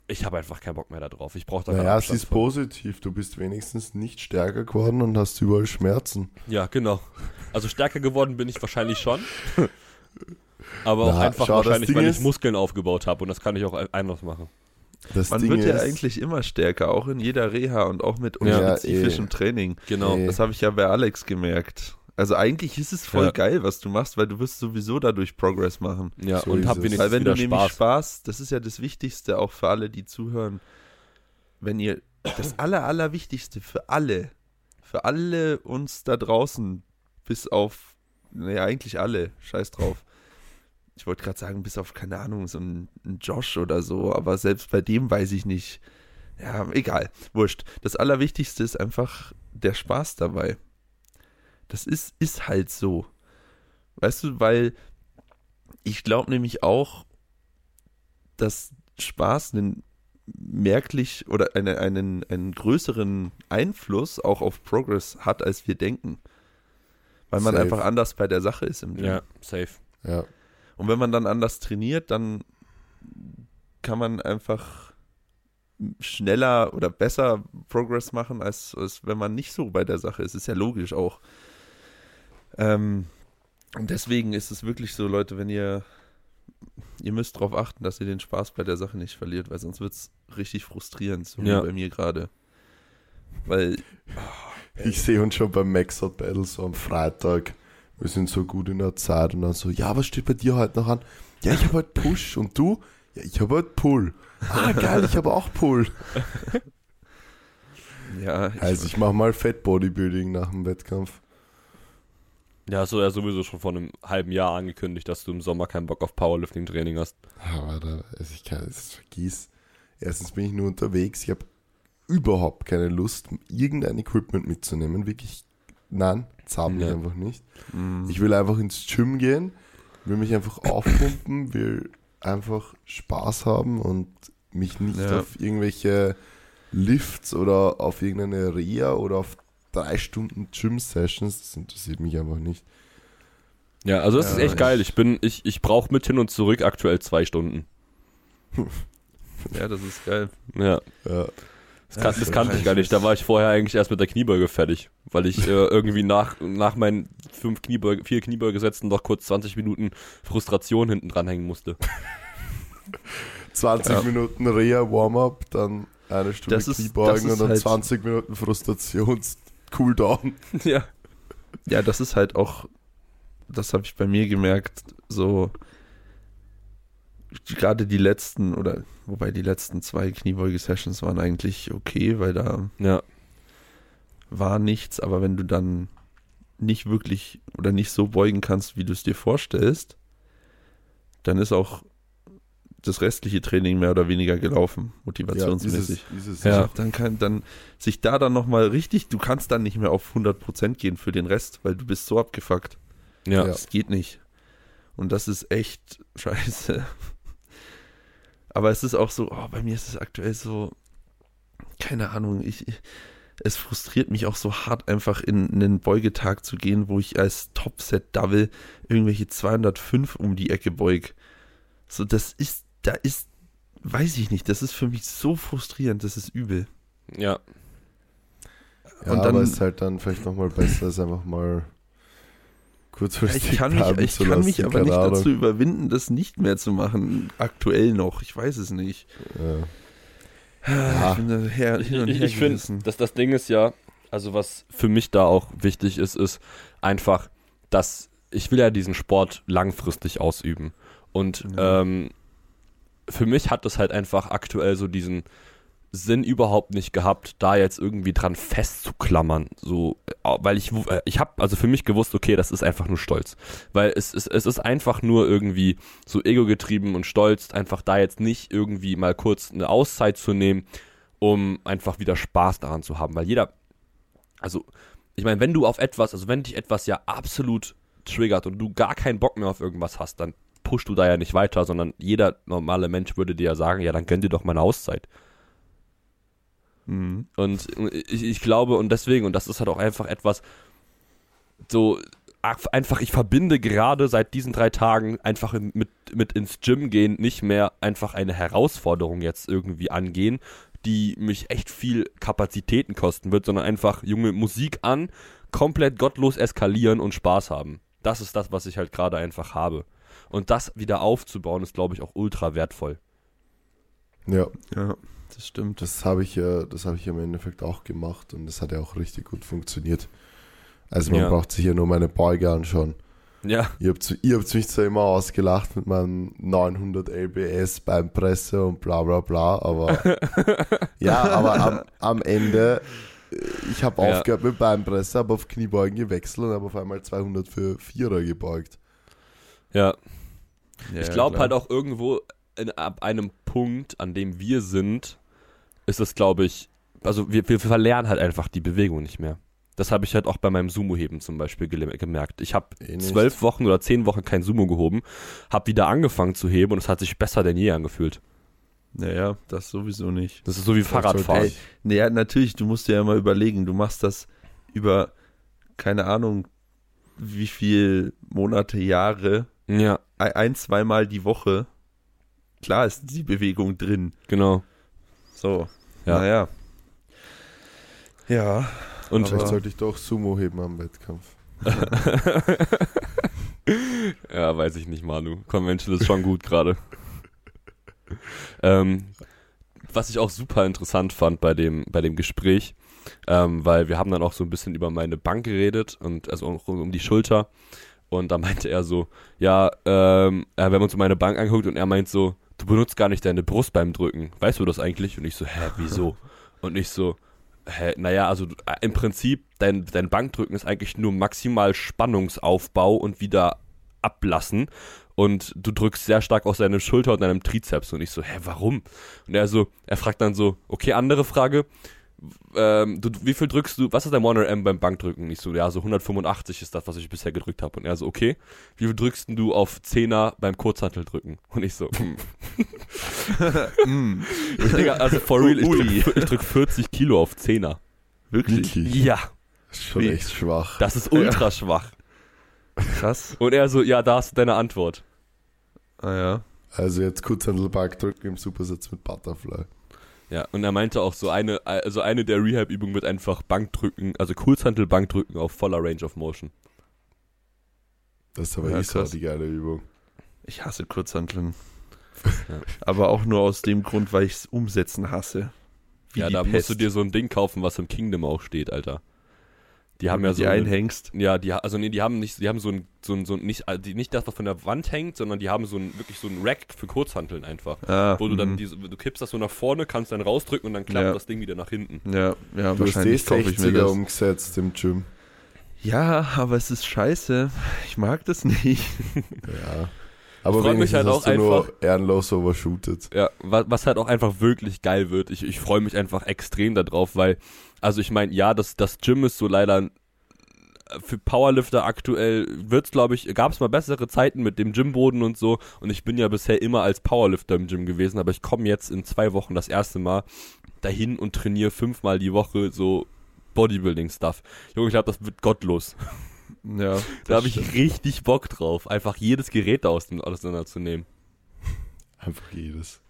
ich habe einfach keinen Bock mehr darauf. Ich brauche da Naja, es ist von. positiv. Du bist wenigstens nicht stärker geworden und hast überall Schmerzen. Ja, genau. Also stärker geworden bin ich wahrscheinlich schon. Aber auch Na, einfach schau, wahrscheinlich, weil ich Muskeln aufgebaut habe und das kann ich auch anders machen. Das Man Ding wird ja eigentlich immer stärker, auch in jeder Reha und auch mit Ja, unspezifischem eh. Training. Genau. Nee. Das habe ich ja bei Alex gemerkt. Also eigentlich ist es voll Ja. geil, was du machst, weil du wirst sowieso dadurch Progress machen. Ja, So und hab wenigstens Weil wenn du nämlich Spaß. Spaß. das ist ja das Wichtigste auch für alle, die zuhören. Wenn ihr das aller, allerwichtigste für alle, für alle uns da draußen, bis auf, naja, eigentlich alle, scheiß drauf. Ich wollte gerade sagen, bis auf, keine Ahnung, so ein, ein Josh oder so, aber selbst bei dem weiß ich nicht. Ja, egal, wurscht. Das Allerwichtigste ist einfach der Spaß dabei. Das ist, ist halt so. Weißt du, weil ich glaube nämlich auch, dass Spaß einen merklich oder eine, einen, einen größeren Einfluss auch auf Progress hat, als wir denken. Weil man Safe. einfach anders bei der Sache ist im Gym. Ja, safe. ja, Und wenn man dann anders trainiert, dann kann man einfach schneller oder besser Progress machen, als, als wenn man nicht so bei der Sache ist. Ist ja logisch auch. Ähm, und deswegen ist es wirklich so, Leute, wenn ihr, ihr müsst darauf achten, dass ihr den Spaß bei der Sache nicht verliert, weil sonst wird es richtig frustrierend, so Ja. wie bei mir gerade. Weil, ich sehe uns schon beim Maxout Battle so am Freitag. Wir sind so gut in der Zeit und dann so, ja, was steht bei dir heute noch an? Ja, ich habe heute Push und du? Ja, ich habe halt Pull. Ah, geil, ich habe auch Pull. Ja, ich, Also ich mache mal Fat Bodybuilding nach dem Wettkampf. Ja, hast du ja sowieso schon vor einem halben Jahr angekündigt, dass du im Sommer keinen Bock auf Powerlifting-Training hast. Aber da, also ich kann es vergiss. Erstens bin ich nur unterwegs. Ich habe überhaupt keine Lust, irgendein Equipment mitzunehmen. Wirklich, nein, zahm mich Ja. einfach nicht. mm, Ich will einfach ins Gym gehen, will mich einfach aufpumpen, will einfach Spaß haben und mich nicht Ja. auf irgendwelche Lifts oder auf irgendeine Reha oder auf drei Stunden Gym-Sessions, das interessiert mich einfach nicht. Ja, also das Ja, ist echt ich- geil. Ich bin, ich, ich brauche mit hin und zurück aktuell zwei Stunden. ja, das ist geil. Ja, Ja. das, kann, das kannte ich gar nicht. Da war ich vorher eigentlich erst mit der Kniebeuge fertig, weil ich äh, irgendwie nach, nach meinen fünf Kniebeuge, vier Kniebeugesätzen noch kurz 20 Minuten Frustration hinten dranhängen musste. 20 Ja. Minuten Reha Warm-up, dann eine Stunde Das ist- das Kniebeugen ist und dann halt- 20 Minuten Frustrations-Cooldown. ja. Ja, das ist halt auch, das habe ich bei mir gemerkt, so gerade die letzten oder wobei die letzten zwei Kniebeuge-Sessions waren eigentlich okay, weil da Ja, war nichts, aber wenn du dann nicht wirklich oder nicht so beugen kannst, wie du es dir vorstellst, dann ist auch das restliche Training mehr oder weniger gelaufen, motivationsmäßig. Ja, dieses, Ja. Dann kann dann sich da dann nochmal richtig, du kannst dann nicht mehr auf 100% gehen für den Rest, weil du bist so abgefuckt. ja. Das geht nicht. Und das ist echt scheiße. Aber es ist auch so, oh, bei mir ist es aktuell so, keine Ahnung, ich, es frustriert mich auch so hart, einfach in einen Beugetag zu gehen, wo ich als Topset-Double irgendwelche 205 um die Ecke beug. So, das ist, da ist, weiß ich nicht, das ist für mich so frustrierend, das ist übel. ja. Ja, Und aber dann- ist halt dann vielleicht nochmal besser, als einfach mal kurzfristig Ich kann mich, ich zu kann lassen, mich aber keine nicht Ahnung. dazu überwinden, das nicht mehr zu machen. Aktuell noch, ich weiß es nicht. Ja. Ja. Ich bin da her, hin und ich, her ich finde, dass das Ding ist ja, also was für mich da auch wichtig ist, ist einfach, dass ich will ja diesen Sport langfristig ausüben. Und Ja. ähm, für mich hat das halt einfach aktuell so diesen Sinn überhaupt nicht gehabt, da jetzt irgendwie dran festzuklammern. So, äh, weil ich, äh, ich habe also für mich gewusst, okay, das ist einfach nur Stolz. Weil es, es, es ist einfach nur irgendwie so ego-getrieben und stolz, einfach da jetzt nicht irgendwie mal kurz eine Auszeit zu nehmen, um einfach wieder Spaß daran zu haben. Weil jeder, also, ich meine, wenn du auf etwas, also wenn dich etwas ja absolut triggert und du gar keinen Bock mehr auf irgendwas hast, dann pushst du da ja nicht weiter, sondern jeder normale Mensch würde dir ja sagen, ja, dann gönn dir doch mal eine Auszeit. Mhm. Und ich, ich glaube, und deswegen, und das ist halt auch einfach etwas, so ach, einfach, ich verbinde gerade seit diesen drei Tagen einfach mit, mit ins Gym gehen nicht mehr einfach eine Herausforderung jetzt irgendwie angehen, die mich echt viel Kapazitäten kosten wird, sondern einfach junge Musik an, komplett gottlos eskalieren und Spaß haben. Das ist das, was ich halt gerade einfach habe. Und das wieder aufzubauen, ist, glaube ich, auch ultra wertvoll. ja, Ja, das stimmt. das habe ich ja, das habe ich im Endeffekt auch gemacht und das hat ja auch richtig gut funktioniert. Also man Ja. braucht sich ja nur meine Beuge anschauen. Ja, Ihr habt, ihr habt mich zwar immer ausgelacht mit meinem 900 LBS beim Presse und bla bla bla, aber ja, aber am, am Ende, ich habe Ja. aufgehört mit Beinpresse, habe auf Kniebeugen gewechselt und habe auf einmal 200 für Vierer gebeugt. ja. Ja, ich glaube halt auch irgendwo in, ab einem Punkt, an dem wir sind, ist es, glaube ich, also wir, wir verlernen halt einfach die Bewegung nicht mehr. Das habe ich halt auch bei meinem Sumo-Heben zum Beispiel gemerkt. Ich habe Eh zwölf Wochen oder zehn Wochen kein Sumo gehoben, habe wieder angefangen zu heben und es hat sich besser denn je angefühlt. Naja, das sowieso nicht. Das ist so wie Fahrradfahren. Ey, naja, natürlich, du musst dir ja mal überlegen, du machst das über, keine Ahnung, wie viel Monate, Jahre, Ja, ein, zweimal die Woche. Klar ist die Bewegung drin. genau. So, Ja. naja. Ja, Und Vielleicht sollte ich doch Sumo heben am Wettkampf. ja, weiß ich nicht, Manu. Convention ist schon gut gerade. ähm, was ich auch super interessant fand bei dem, bei dem Gespräch, ähm, weil wir haben dann auch so ein bisschen über meine Bank geredet und also auch um die Schulter. Und da meinte er so, ja, ähm, äh, wenn man uns meine Bank anguckt und er meint so, du benutzt gar nicht deine Brust beim Drücken. Weißt du das eigentlich? Und ich so, hä, wieso? Und ich so, hä, naja, also äh, im Prinzip, dein, dein Bankdrücken ist eigentlich nur maximal Spannungsaufbau und wieder ablassen. Und du drückst sehr stark aus deiner Schulter und deinem Trizeps. Und ich so, hä, warum? Und er so, er fragt dann so, okay, andere Frage. Ähm, du, wie viel drückst du, was ist dein 1RM beim Bankdrücken? Ich so, ja, so 185 ist das, was ich bisher gedrückt habe. Und er so, okay, wie viel drückst du auf 10er beim Kurzhanteldrücken? Und ich so, hm. Mm, ich Digga, also for real, ich Ui. drück, ich drück 40 Kilo auf 10er. wirklich? Ja, Ist schon Wie? echt schwach. das ist ultra schwach. Krass. Und er so, ja, da hast du deine Antwort. Ah ja. Also jetzt Kurzhandelback drücken im Supersatz mit Butterfly. Ja, und er meinte auch so eine, also eine der Rehab-Übungen wird einfach Bankdrücken, also Kurzhantel Bankdrücken auf voller Range of Motion. Das ist aber Ja, so krass. die geile Übung. Ich hasse Kurzhanteln. Ja. Aber auch nur aus dem Grund, weil ich es umsetzen hasse. Wie ja, da Pest. musst du dir so ein Ding kaufen, was im Kingdom auch steht, Alter. Die haben ja so die einhängst. Ja, die, also nee, die haben nicht, die haben so ein, so ein, so ein nicht, äh, die, nicht das, was von der Wand hängt, sondern die haben so ein, wirklich so ein Rack für Kurzhanteln einfach. Ah, Wo du dann mhm. diese, du kippst das so nach vorne, kannst dann rausdrücken und dann klappt Ja. das Ding wieder nach hinten. Ja, ja, Du wahrscheinlich kaufe ich mir 60er das. umgesetzt im Gym. Ja, aber es ist scheiße. Ich mag das nicht. Ja. Aber mich wenigstens halt hast auch du nur einfach- ehrenlos overshootet. Ja, was, was halt auch einfach wirklich geil wird. Ich, ich freue mich einfach extrem darauf, weil, also ich meine, ja, das, das Gym ist so leider für Powerlifter aktuell wird's glaube ich, gab es mal bessere Zeiten mit dem Gymboden und so und ich bin ja bisher immer als Powerlifter im Gym gewesen, aber ich komme jetzt in zwei Wochen das erste Mal dahin und trainiere fünfmal die Woche so Bodybuilding-Stuff. Junge, ich glaube, das wird gottlos. Ja, Da habe ich richtig Bock drauf, einfach jedes Gerät da aus dem auseinanderzunehmen. Einfach jedes.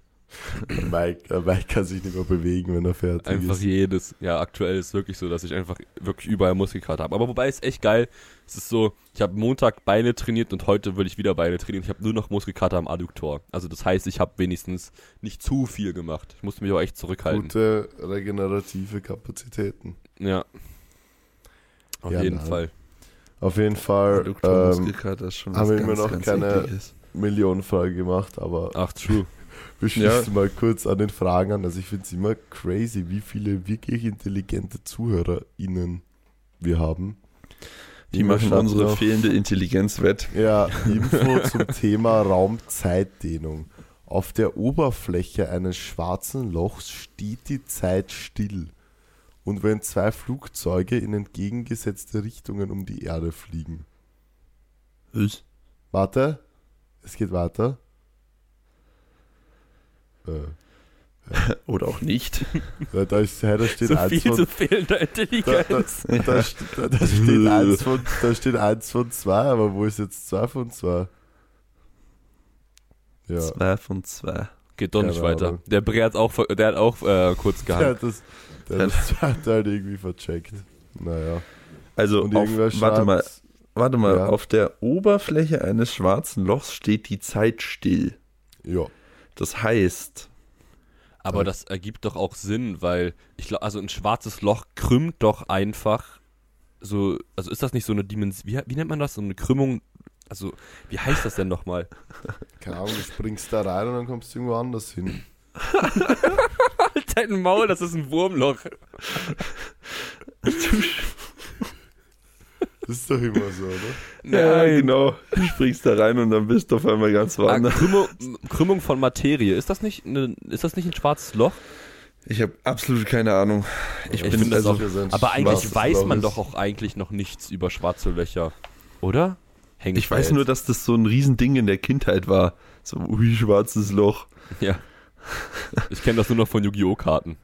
Der Mike, der Mike kann sich nicht mehr bewegen, wenn er fertig Einfach ist. jedes. Ja, aktuell ist es wirklich so, dass ich einfach wirklich überall Muskelkater habe. Aber wobei es echt geil. Es ist so, ich habe Montag Beine trainiert und heute will ich wieder Beine trainieren. Ich habe nur noch Muskelkater am Adduktor. Also das heißt, ich habe wenigstens nicht zu viel gemacht. Ich musste mich auch echt zurückhalten. Gute regenerative Kapazitäten. Ja. Auf Ja, jeden nein. Fall. Auf jeden Fall ähm, Muskelkater ist schon haben wir ganz, immer noch ganz keine-. Millionenfrage gemacht, aber Ach, true. Wir Ja. schließen mal kurz an den Fragen an. Also ich finde es immer crazy, wie viele wirklich intelligente ZuhörerInnen wir haben. Die Immer machen unsere noch- fehlende Intelligenz wett. Ja, Info zum Thema Raumzeitdehnung. Auf der Oberfläche eines schwarzen Lochs steht die Zeit still. Und wenn zwei Flugzeuge in entgegengesetzte Richtungen um die Erde fliegen. Was? Warte, es geht weiter. Äh, Oder auch nicht. da, da, ist, da steht So eins viel von, zu fehlender Intelligenz. da, da, da, da steht eins von, da steht eins von zwei, aber wo ist jetzt zwei von zwei? Ja. Zwei von zwei. Geht doch nicht Keine weiter. Ahnung. Der Bre hat auch, ver- der hat auch äh, kurz Der gehandelt. hat das, der hat das zweite halt irgendwie vercheckt. Naja. Also, auf, warte mal, warte mal. Ja. Auf der Oberfläche eines schwarzen Lochs steht die Zeit still. Ja. Das heißt, Aber Ja. das ergibt doch auch Sinn, weil ich glaube, also ein schwarzes Loch krümmt doch einfach so, also ist das nicht so eine Dimension, wie, wie nennt man das, so eine Krümmung, also wie heißt das denn nochmal? Keine Ahnung, du springst da rein und dann kommst du irgendwo anders hin. Halt dein Maul, das ist ein Wurmloch. Das ist doch immer so, oder? ja, genau. Du springst da rein und dann bist du auf einmal ganz Ah, woanders. Krümmung, Krümmung von Materie, ist das nicht, eine, ist das nicht ein schwarzes Loch? Ich habe absolut keine Ahnung. Ich, Ich bin das also, sein Aber eigentlich weiß man doch auch eigentlich noch nichts über schwarze Löcher, oder? Hängt ich weiß nur, dass das so ein Riesending in der Kindheit war. So, ui, schwarzes Loch. Ja. Ich kenne das nur noch von Yu-Gi-Oh! Karten.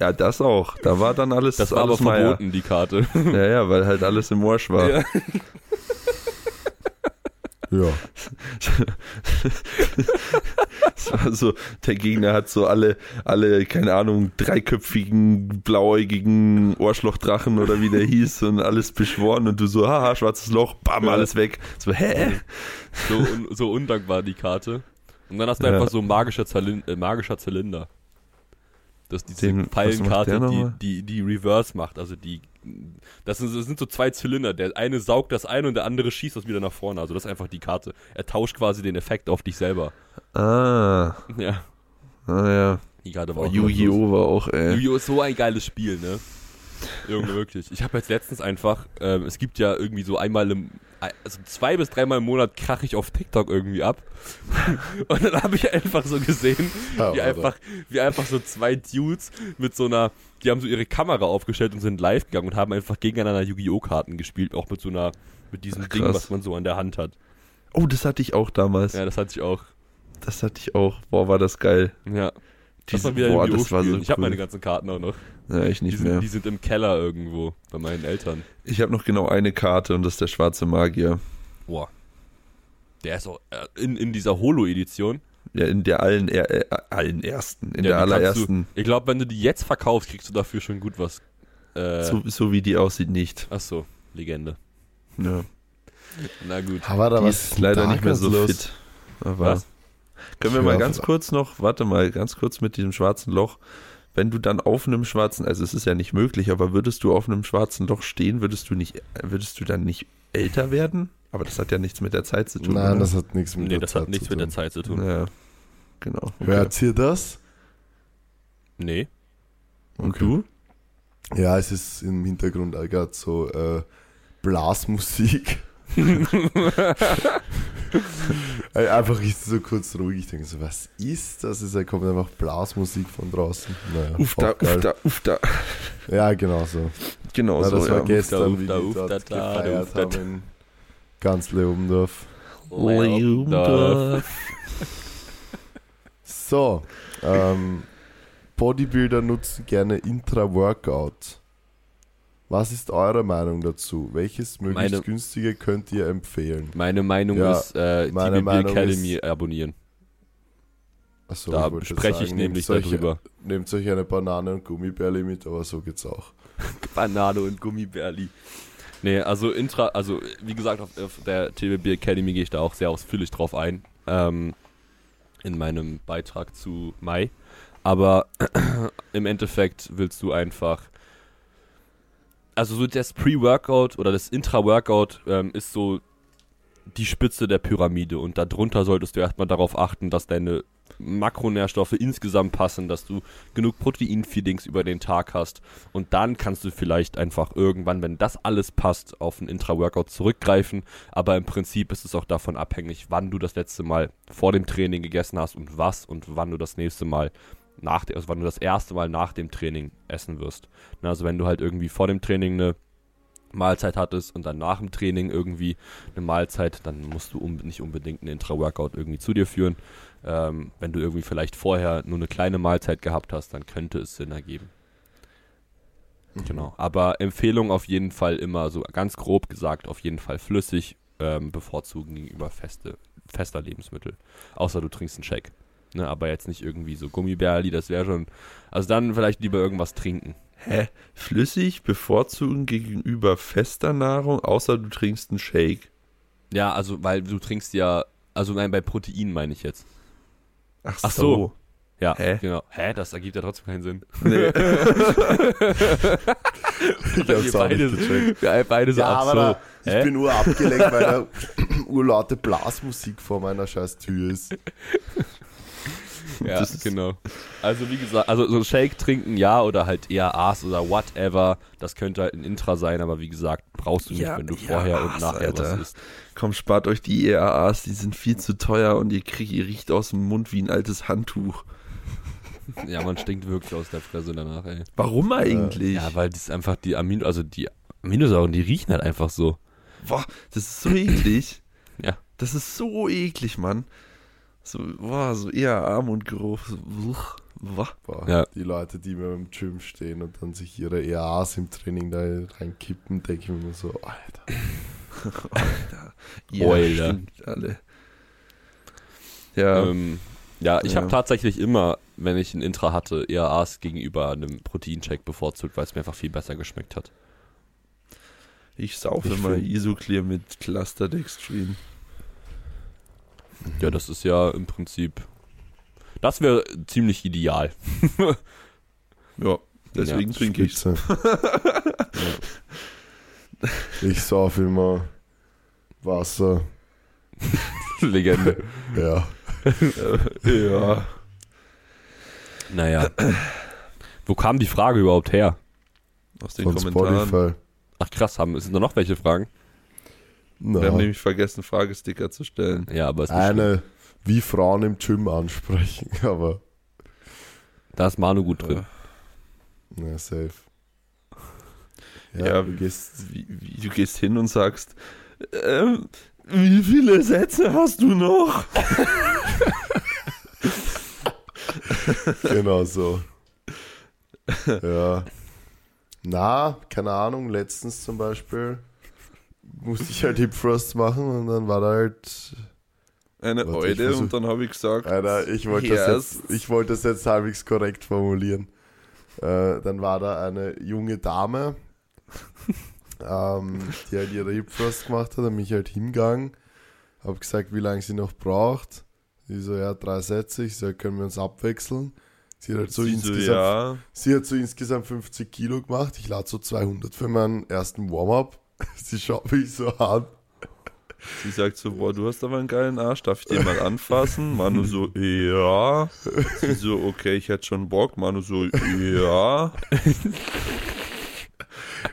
Ja, das auch. Da war dann alles, Das war aber alles mal, verboten, die Karte. Ja, ja, weil halt alles im Arsch war. Ja. Ja. Es war so, der Gegner hat so alle, alle, keine Ahnung, dreiköpfigen, blauäugigen Ohrschlochdrachen oder wie der hieß und alles beschworen und du so, haha, schwarzes Loch, bam, Ja. alles weg. So, hä? So, un so undankbar die Karte. Und dann hast du Ja. einfach so magischer, Zylin äh, magischer Zylinder. Das ist diese Den- Pfeilenkarte, die, die, die Reverse macht, also die das sind, das sind so zwei Zylinder. Der eine saugt das ein und der andere schießt das wieder nach vorne. Also das ist einfach die Karte. Er tauscht quasi den Effekt auf dich selber. Ah, Ja, ah ja. die Karte war Oh, auch Yu-Gi-Oh! war auch, ey. Yu-Gi-Oh! ist so ein geiles Spiel, ne? Junge, wirklich. Ich habe jetzt letztens einfach, ähm, es gibt ja irgendwie so einmal im, also zwei bis dreimal im Monat krach ich auf TikTok irgendwie ab. Und dann habe ich einfach so gesehen, Ja, wie Alter. einfach, wie einfach so zwei Dudes mit so einer, die haben so ihre Kamera aufgestellt und sind live gegangen und haben einfach gegeneinander Yu-Gi-Oh! Karten gespielt, auch mit so einer, mit diesem Ach, Ding, was man so an der Hand hat. Oh, das hatte ich auch damals. Ja, das hatte ich auch. Das hatte ich auch. Boah, war das geil. Ja, das war wieder boah, das war so. Ich habe cool. meine ganzen Karten auch noch. Ja, ich Die nicht sind, mehr. die sind im Keller irgendwo bei meinen Eltern. Ich habe noch genau eine Karte und das ist der schwarze Magier. Boah. Der ist auch äh, in, in dieser Holo-Edition. Ja, in der allen, er, äh, allen ersten, in Ja, der die allerersten. Du, ich glaube, wenn du die jetzt verkaufst, kriegst du dafür schon gut was. Äh, So, so wie die aussieht, nicht. ach so, Legende. Ja. Na gut. Aber da Die was ist leider nicht mehr so los. fit. Aber Was? Können wir mal ganz kurz noch, warte mal, ganz kurz mit diesem schwarzen Loch. Wenn du dann auf einem schwarzen, also es ist ja nicht möglich, aber würdest du auf einem schwarzen Loch stehen, würdest du nicht, würdest du dann nicht älter werden? Aber das hat ja nichts mit der Zeit zu tun. Nein, oder? das hat nichts mit Nee, der das Zeit hat nichts zu mit der tun. Zeit zu tun. Ja, genau. Okay. Hört ihr das? Nee. Und Okay. du? Ja, es ist im Hintergrund gerade so äh, Blasmusik. Einfach ist so kurz ruhig. Ich denke so, was ist das? Es kommt einfach Blasmusik von draußen. Naja, Uff da, uff da, uff da. Ja, genau so. Genau ja, so, das war ja. gestern, wie da, die uff dort da, da, gefeiert uff da, haben ganz Leobendorf. Leobendorf. So, ähm, Bodybuilder nutzen gerne Intra-Workout. Was ist eure Meinung dazu? Welches möglichst Meine- günstige könnt ihr empfehlen? Meine Meinung Ja, ist, äh, meine Meinung Academy ist- abonnieren. Achso, da ich spreche ich nämlich nehmt euch- darüber. Nehmt euch eine Banane und Gummibärli mit, aber so geht's auch. Banane und Gummibärli. Nee, also Intra, also wie gesagt, auf, auf der TBB Academy gehe ich da auch sehr ausführlich drauf ein. Ähm, in meinem Beitrag zu Mai. Aber im Endeffekt willst du einfach. Also so das Pre-Workout oder das Intra-Workout ähm, ist so die Spitze der Pyramide. Und darunter solltest du erstmal darauf achten, dass deine Makronährstoffe insgesamt passen, dass du genug Proteinfeedings über den Tag hast. Und dann kannst du vielleicht einfach irgendwann, wenn das alles passt, auf ein Intra-Workout zurückgreifen, aber im Prinzip ist es auch davon abhängig, wann du das letzte Mal vor dem Training gegessen hast und was und wann du das nächste Mal nach, also wann du das erste Mal nach dem Training essen wirst. Na, also wenn du halt irgendwie vor dem Training eine Mahlzeit hattest und dann nach dem Training irgendwie eine Mahlzeit, dann musst du nicht unbedingt einen Intra-Workout irgendwie zu dir führen. Ähm, wenn du irgendwie vielleicht vorher nur eine kleine Mahlzeit gehabt hast, dann könnte es Sinn ergeben. Genau. Aber Empfehlung auf jeden Fall immer, so ganz grob gesagt, auf jeden Fall flüssig ähm, bevorzugen gegenüber feste, fester Lebensmittel. Außer du trinkst einen Shake. Ne, aber jetzt nicht irgendwie so Gummibärli, das wäre schon. Also dann vielleicht lieber irgendwas trinken. Hä? Flüssig bevorzugen gegenüber fester Nahrung, außer du trinkst einen Shake. Ja, also weil du trinkst ja, also nein, bei Protein meine ich jetzt. Ach, Ach so. Ja, Hä? genau. Hä, das ergibt ja trotzdem keinen Sinn. Nee. Ich hab's auch beide, nicht gecheckt. beide so, Ja, aber so. da, ich Hä? bin nur abgelenkt, weil da urlaute Blasmusik vor meiner scheiß Tür ist. Ja, Das ist- genau. Also wie gesagt, also so Shake trinken, ja, oder halt eher Aas oder whatever. Das könnte halt ein Intra sein, aber wie gesagt, brauchst du nicht, Ja, wenn du ja, vorher und Aas, nachher was Alter. isst. Komm, spart euch die ERAs, die sind viel zu teuer und ihr kriegt, ihr riecht aus dem Mund wie ein altes Handtuch. Ja, man stinkt wirklich aus der Fresse danach, ey. Warum eigentlich? Ja, weil das einfach die Amino, also die Aminosäuren, die riechen halt einfach so. Boah, das ist so eklig. Ja. Das ist so eklig, Mann. So, boah, so eher Armundgeruch. So, wuch, wah. Boah, Ja. Die Leute, die mir im Gym stehen und dann sich ihre EAs im Training da reinkippen, denke ich mir immer so, Alter. Ja, Alter. stimmt, alle. Ja, Ähm, ja, ich Ja. habe tatsächlich immer, wenn ich ein Intra hatte, Aas gegenüber einem Proteincheck bevorzugt, weil es mir einfach viel besser geschmeckt hat. ich saufe ich immer find- Isoclear mit Clusterdextrin. Ja, das ist ja im Prinzip. Das wäre ziemlich ideal. Ja, Deswegen trinke ich ja. Ich sauf immer Wasser. Legende. Ja. Ja. Naja. Wo kam die Frage überhaupt her? Aus den Von Kommentaren. Spotify. Ach krass, haben, sind da noch welche Fragen? Na, Wir haben nämlich vergessen, Fragesticker zu stellen. Ja, aber ist nicht schlimm. eine, wie Frauen im Gym ansprechen, aber da ist Manu gut drin. na, safe. Ja, Ja, du gehst, Wie, wie, du gehst hin und sagst, ähm, wie viele Sätze hast du noch? genau so. ja. Na, keine Ahnung, letztens zum Beispiel musste ich halt Hip Thrust machen und dann war da halt Eine Warte, Eude versuch- und dann habe ich gesagt, Alter, ich wollte das, jetzt, ich wollte das jetzt halbwegs korrekt formulieren. Äh, dann war da eine junge Dame, ähm, die halt ihre Hip Thrust gemacht hat, hat mich halt hingegangen, hab gesagt, wie lange sie noch braucht. Sie so, ja, drei Sätze. Ich so, können wir uns abwechseln? Sie hat halt so sie insgesamt ja, Sie hat so insgesamt 50 Kilo gemacht. Ich lade so 200 für meinen ersten Warm-up. Sie schaut mich so an. sie sagt so, boah, du hast aber einen geilen Arsch, darf ich den mal anfassen? Manu so, ja. Sie so, okay, ich hätte schon Bock. Manu so, ja.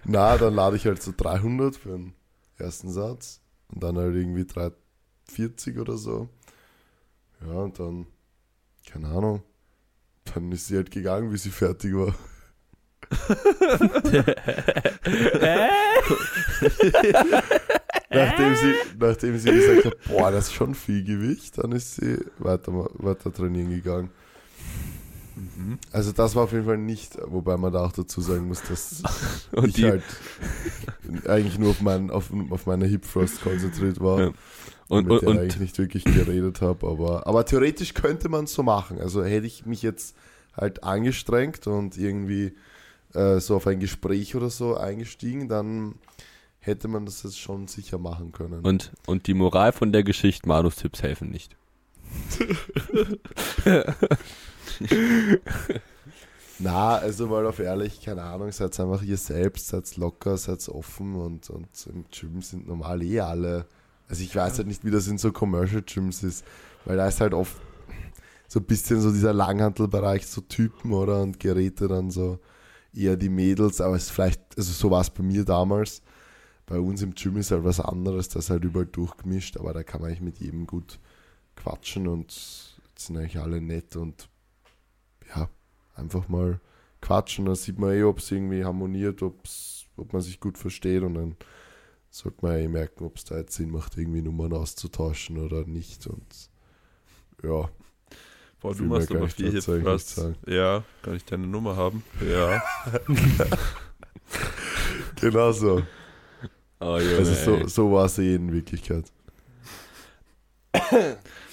Na, dann lade ich halt so 300 für den ersten Satz. Und dann halt irgendwie 340 oder so. Ja, und dann, keine Ahnung. Dann ist sie halt gegangen, wie sie fertig war. nachdem, sie, nachdem sie gesagt hat, boah, das ist schon viel Gewicht, dann ist sie weiter, weiter trainieren gegangen. Mhm. Also das war auf jeden Fall nicht, wobei man da auch dazu sagen muss, dass ich halt eigentlich nur auf, mein, auf, auf meine Hip Thrust konzentriert war Ja. und, mit und, der und eigentlich nicht wirklich geredet habe. Aber, aber theoretisch könnte man es so machen. Also hätte ich mich jetzt halt angestrengt und irgendwie äh, so auf ein Gespräch oder so eingestiegen, dann hätte man das jetzt schon sicher machen können. Und, und die Moral von der Geschichte, Manus Tipps helfen nicht. Na, also mal auf ehrlich, keine Ahnung, seid einfach ihr selbst, seid locker, seid offen und, und im Gym sind normal eh alle. Also ich weiß halt nicht, wie das in so Commercial Gyms ist, weil da ist halt oft so ein bisschen so dieser Langhantelbereich, so Typen oder und Geräte dann so eher die Mädels, aber es vielleicht, also so war es bei mir damals. Bei uns im Gym ist halt was anderes, das halt überall durchgemischt, aber da kann man eigentlich mit jedem gut quatschen und sind eigentlich alle nett und ja, einfach mal quatschen, dann sieht man eh, ob es irgendwie harmoniert, ob's, ob man sich gut versteht und dann sollte man eh merken, ob es da jetzt Sinn macht, irgendwie Nummern auszutauschen oder nicht und ja, Boah, du machst aber viel Hip-Thrust. Ja, kann ich deine Nummer haben? Ja. genau so. Oh, Junge, Also so, so war es eh in Wirklichkeit.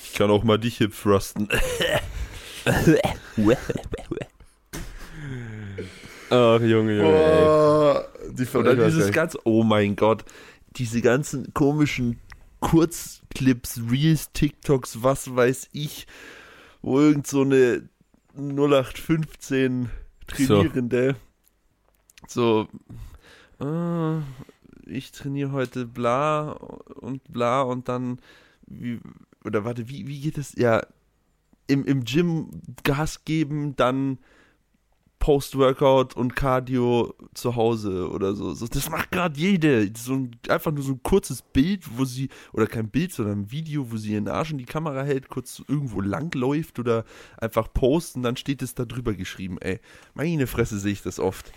Ich kann auch mal dich Hip-Thrusten. Ach, Junge, Junge, ey. Boah, die Oder dieses gar ganze, oh mein Gott, diese ganzen komischen Kurzclips, Reels, TikToks, was weiß ich, wo irgend so eine 0815 Trainierende so, äh, ich trainiere heute bla und bla und dann, wie, oder warte, wie, wie geht das? Ja, im, im Gym Gas geben, dann Post-Workout und Cardio zu Hause oder so. das macht gerade jede. So ein, einfach nur so ein kurzes Bild, wo sie, oder kein Bild, sondern ein Video, wo sie ihren Arsch in die Kamera hält, kurz irgendwo langläuft oder einfach posten, dann steht es da drüber geschrieben, ey. Meine Fresse sehe ich das oft.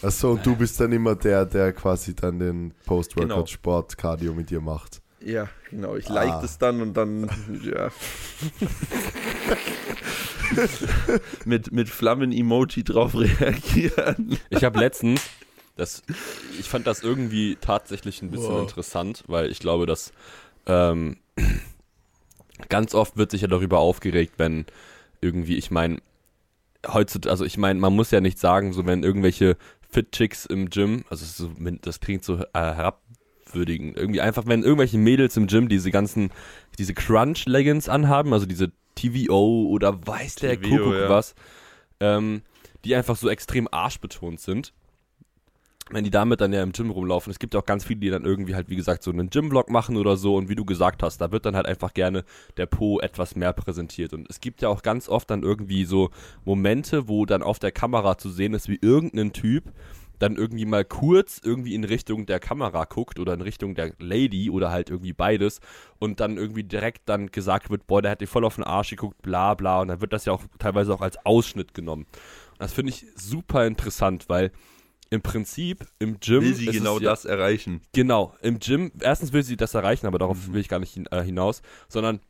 Achso, und du bist dann immer der, der quasi dann den Genau. Post-Workout-Sport-Cardio mit dir macht. Ja, genau. Ich Ah. like das dann und dann, ja. mit, mit Flammen-Emoji drauf reagieren. Ich habe letztens, das, ich fand das irgendwie tatsächlich ein bisschen Wow. interessant, weil ich glaube, dass ähm, ganz oft wird sich ja darüber aufgeregt, wenn irgendwie, ich meine, heutzutage, also ich meine, man muss ja nicht sagen, so wenn irgendwelche Fit-Chicks im Gym, also so, das klingt so äh, herabwürdigend, irgendwie einfach, wenn irgendwelche Mädels im Gym diese ganzen, diese Crunch-Leggings anhaben, also diese TVO oder weiß der TVO, Kuckuck ja. was, ähm, die einfach so extrem arschbetont sind. Wenn die damit dann ja im Gym rumlaufen. Es gibt auch ganz viele, die dann irgendwie halt, wie gesagt, so einen Gym-Vlog machen oder so. Und wie du gesagt hast, da wird dann halt einfach gerne der Po etwas mehr präsentiert. Und es gibt ja auch ganz oft dann irgendwie so Momente, wo dann auf der Kamera zu sehen ist, wie irgendein Typ dann irgendwie mal kurz irgendwie in Richtung der Kamera guckt oder in Richtung der Lady oder halt irgendwie beides und dann irgendwie direkt dann gesagt wird, boah, der hat dir voll auf den Arsch geguckt, bla bla und dann wird das ja auch teilweise auch als Ausschnitt genommen. Und das finde ich super interessant, weil im Prinzip im Gym Will sie genau ja, das erreichen. Genau, im Gym, erstens will sie das erreichen, aber darauf Mhm. will ich gar nicht hin, äh, hinaus, sondern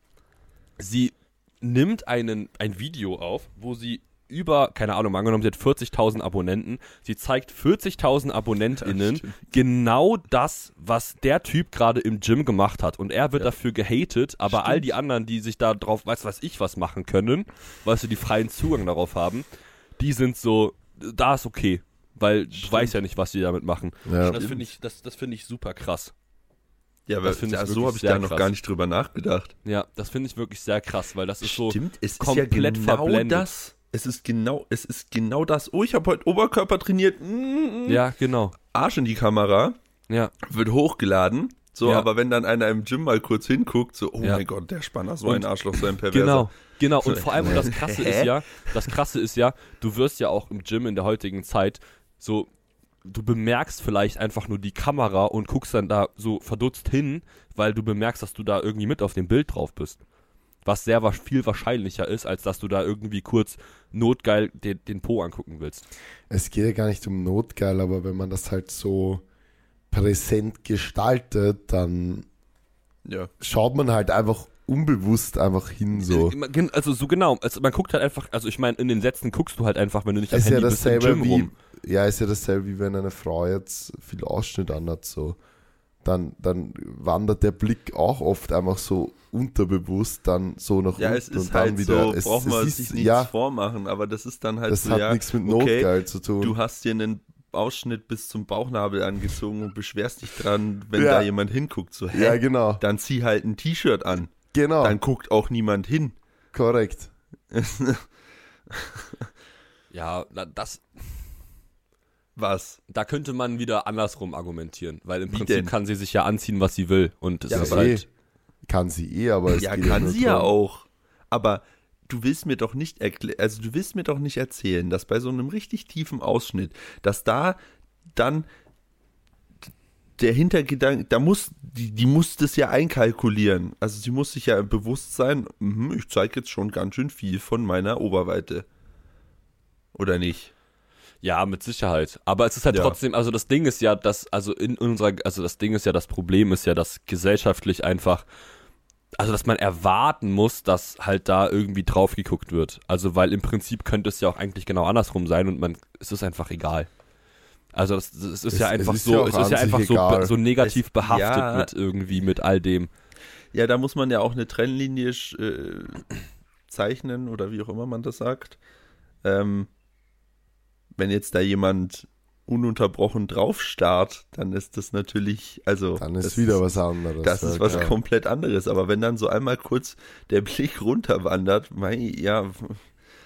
sie nimmt einen, ein Video auf, wo sie über, keine Ahnung, angenommen, sie hat 40.000 Abonnenten, sie zeigt 40.000 AbonnentInnen stimmt. genau das, was der Typ gerade im Gym gemacht hat. Und er wird dafür gehatet, aber all die anderen, die sich da drauf, weiß was ich, was machen können, weil sie die freien Zugang darauf haben, die sind so, da ist okay. Weil du weißt ja nicht, was die damit machen. Ja. Das finde ich, das, das finde ich super krass. Ja, aber Das finde ich ja, so habe ich da noch krass. gar nicht drüber nachgedacht. Ja, das finde ich wirklich sehr krass, weil das ist so. Stimmt, es ist komplett ja genau verblendet. das. Es ist genau, es ist genau das. Oh, ich habe heute Oberkörper trainiert. Mm, mm. Ja, genau. Arsch in die Kamera, Ja, wird hochgeladen. So, Ja. aber wenn dann einer im Gym mal kurz hinguckt, so, oh Ja. mein Gott, der Spanner, so Und- ein Arschloch, so ein Perverser. genau. Genau, und vor allem, und das Krasse ist ja, das Krasse ist ja, du wirst ja auch im Gym in der heutigen Zeit so, du bemerkst vielleicht einfach nur die Kamera und guckst dann da so verdutzt hin, weil du bemerkst, dass du da irgendwie mit auf dem Bild drauf bist. Was sehr viel wahrscheinlicher ist, als dass du da irgendwie kurz notgeil den, den Po angucken willst. Es geht ja gar nicht um Notgeil, aber wenn man das halt so präsent gestaltet, dann Ja. schaut man halt einfach unbewusst einfach hin so. Äh, gen- Also so genau, also man guckt halt einfach, also ich meine, in den Sätzen guckst du halt einfach, wenn du nicht am ist ja Handy bist im dasselbe Gym wie, rum. ja, ist ja dasselbe wie wenn eine Frau jetzt viel Ausschnitt anhat, so. Dann, dann wandert der Blick auch oft einfach so unterbewusst dann so nach Ja, unten es ist und dann halt wieder. so, es, braucht man es sich ist, nichts ja, vormachen, aber das ist dann halt das so, hat ja, nichts mit okay, Notgeil zu tun. du hast dir einen Ausschnitt bis zum Bauchnabel angezogen und beschwerst dich dran, wenn Ja. da jemand hinguckt, so, hä? ja, genau, Dann zieh halt ein T-Shirt an, genau, dann guckt auch niemand hin. korrekt. Ja, das, Was? da könnte man wieder andersrum argumentieren, weil im Wie Prinzip denn? kann sie sich ja anziehen, was sie will. Und es Ja, ist aber halt, Kann sie eh, aber es Ja, geht kann sie ja drum. auch. Aber du willst mir doch nicht erklären, also du willst mir doch nicht erzählen, dass bei so einem richtig tiefen Ausschnitt, dass da dann der Hintergedanke, da muss, die, die muss das ja einkalkulieren. Also sie muss sich ja bewusst sein, mhm, ich zeige jetzt schon ganz schön viel von meiner Oberweite. Oder nicht? Ja, mit Sicherheit. Aber es ist halt Ja. trotzdem, also das Ding ist ja, dass, also in unserer, also das Ding ist ja, das Problem ist ja, dass gesellschaftlich einfach, also dass man erwarten muss, dass halt da irgendwie drauf geguckt wird. Also weil im Prinzip könnte es ja auch eigentlich genau andersrum sein und man, es ist einfach egal. Also das, das ist Es- ja es einfach ist so, ja es ist ja einfach so, egal. so negativ Es- behaftet ja. mit irgendwie, mit all dem. Ja, da muss man ja auch eine Trennlinie äh, zeichnen oder wie auch immer man das sagt. Ähm, wenn jetzt da jemand ununterbrochen drauf starrt, dann ist das natürlich, also Dann ist das wieder was anderes. Das ja, ist was klar. komplett anderes. Aber wenn dann so einmal kurz der Blick runterwandert, mei, ja,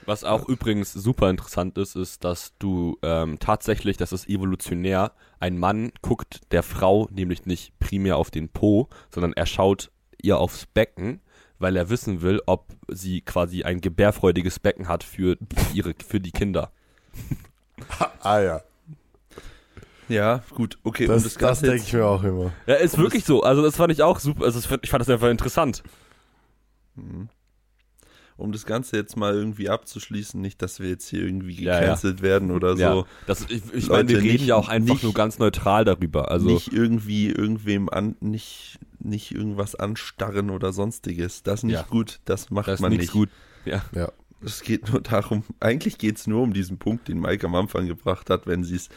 Was auch übrigens super interessant ist, ist, dass du ähm, tatsächlich, das ist evolutionär, ein Mann guckt der Frau nämlich nicht primär auf den Po, sondern er schaut ihr aufs Becken, weil er wissen will, ob sie quasi ein gebärfreudiges Becken hat für ihre, für die Kinder. Ah ja, ja, gut, okay. das, das, das denke ich mir auch immer. Ja, ist Und wirklich so. Also das fand ich auch super. Also ich fand das einfach interessant. Mhm. um das Ganze jetzt mal irgendwie abzuschließen, nicht, dass wir jetzt hier irgendwie Ja, ja. gecancelt werden oder so. Ja, das, ich, ich meine, wir reden nicht- ja auch einfach nicht- nur ganz neutral darüber. Also nicht irgendwie irgendwem an, nicht, nicht irgendwas anstarren oder sonstiges. Das ist nicht Ja. gut, das macht das man nichts nicht. gut. Ja. Ja, Es geht nur darum, eigentlich geht es nur um diesen Punkt, den Mike am Anfang gebracht hat, wenn sie es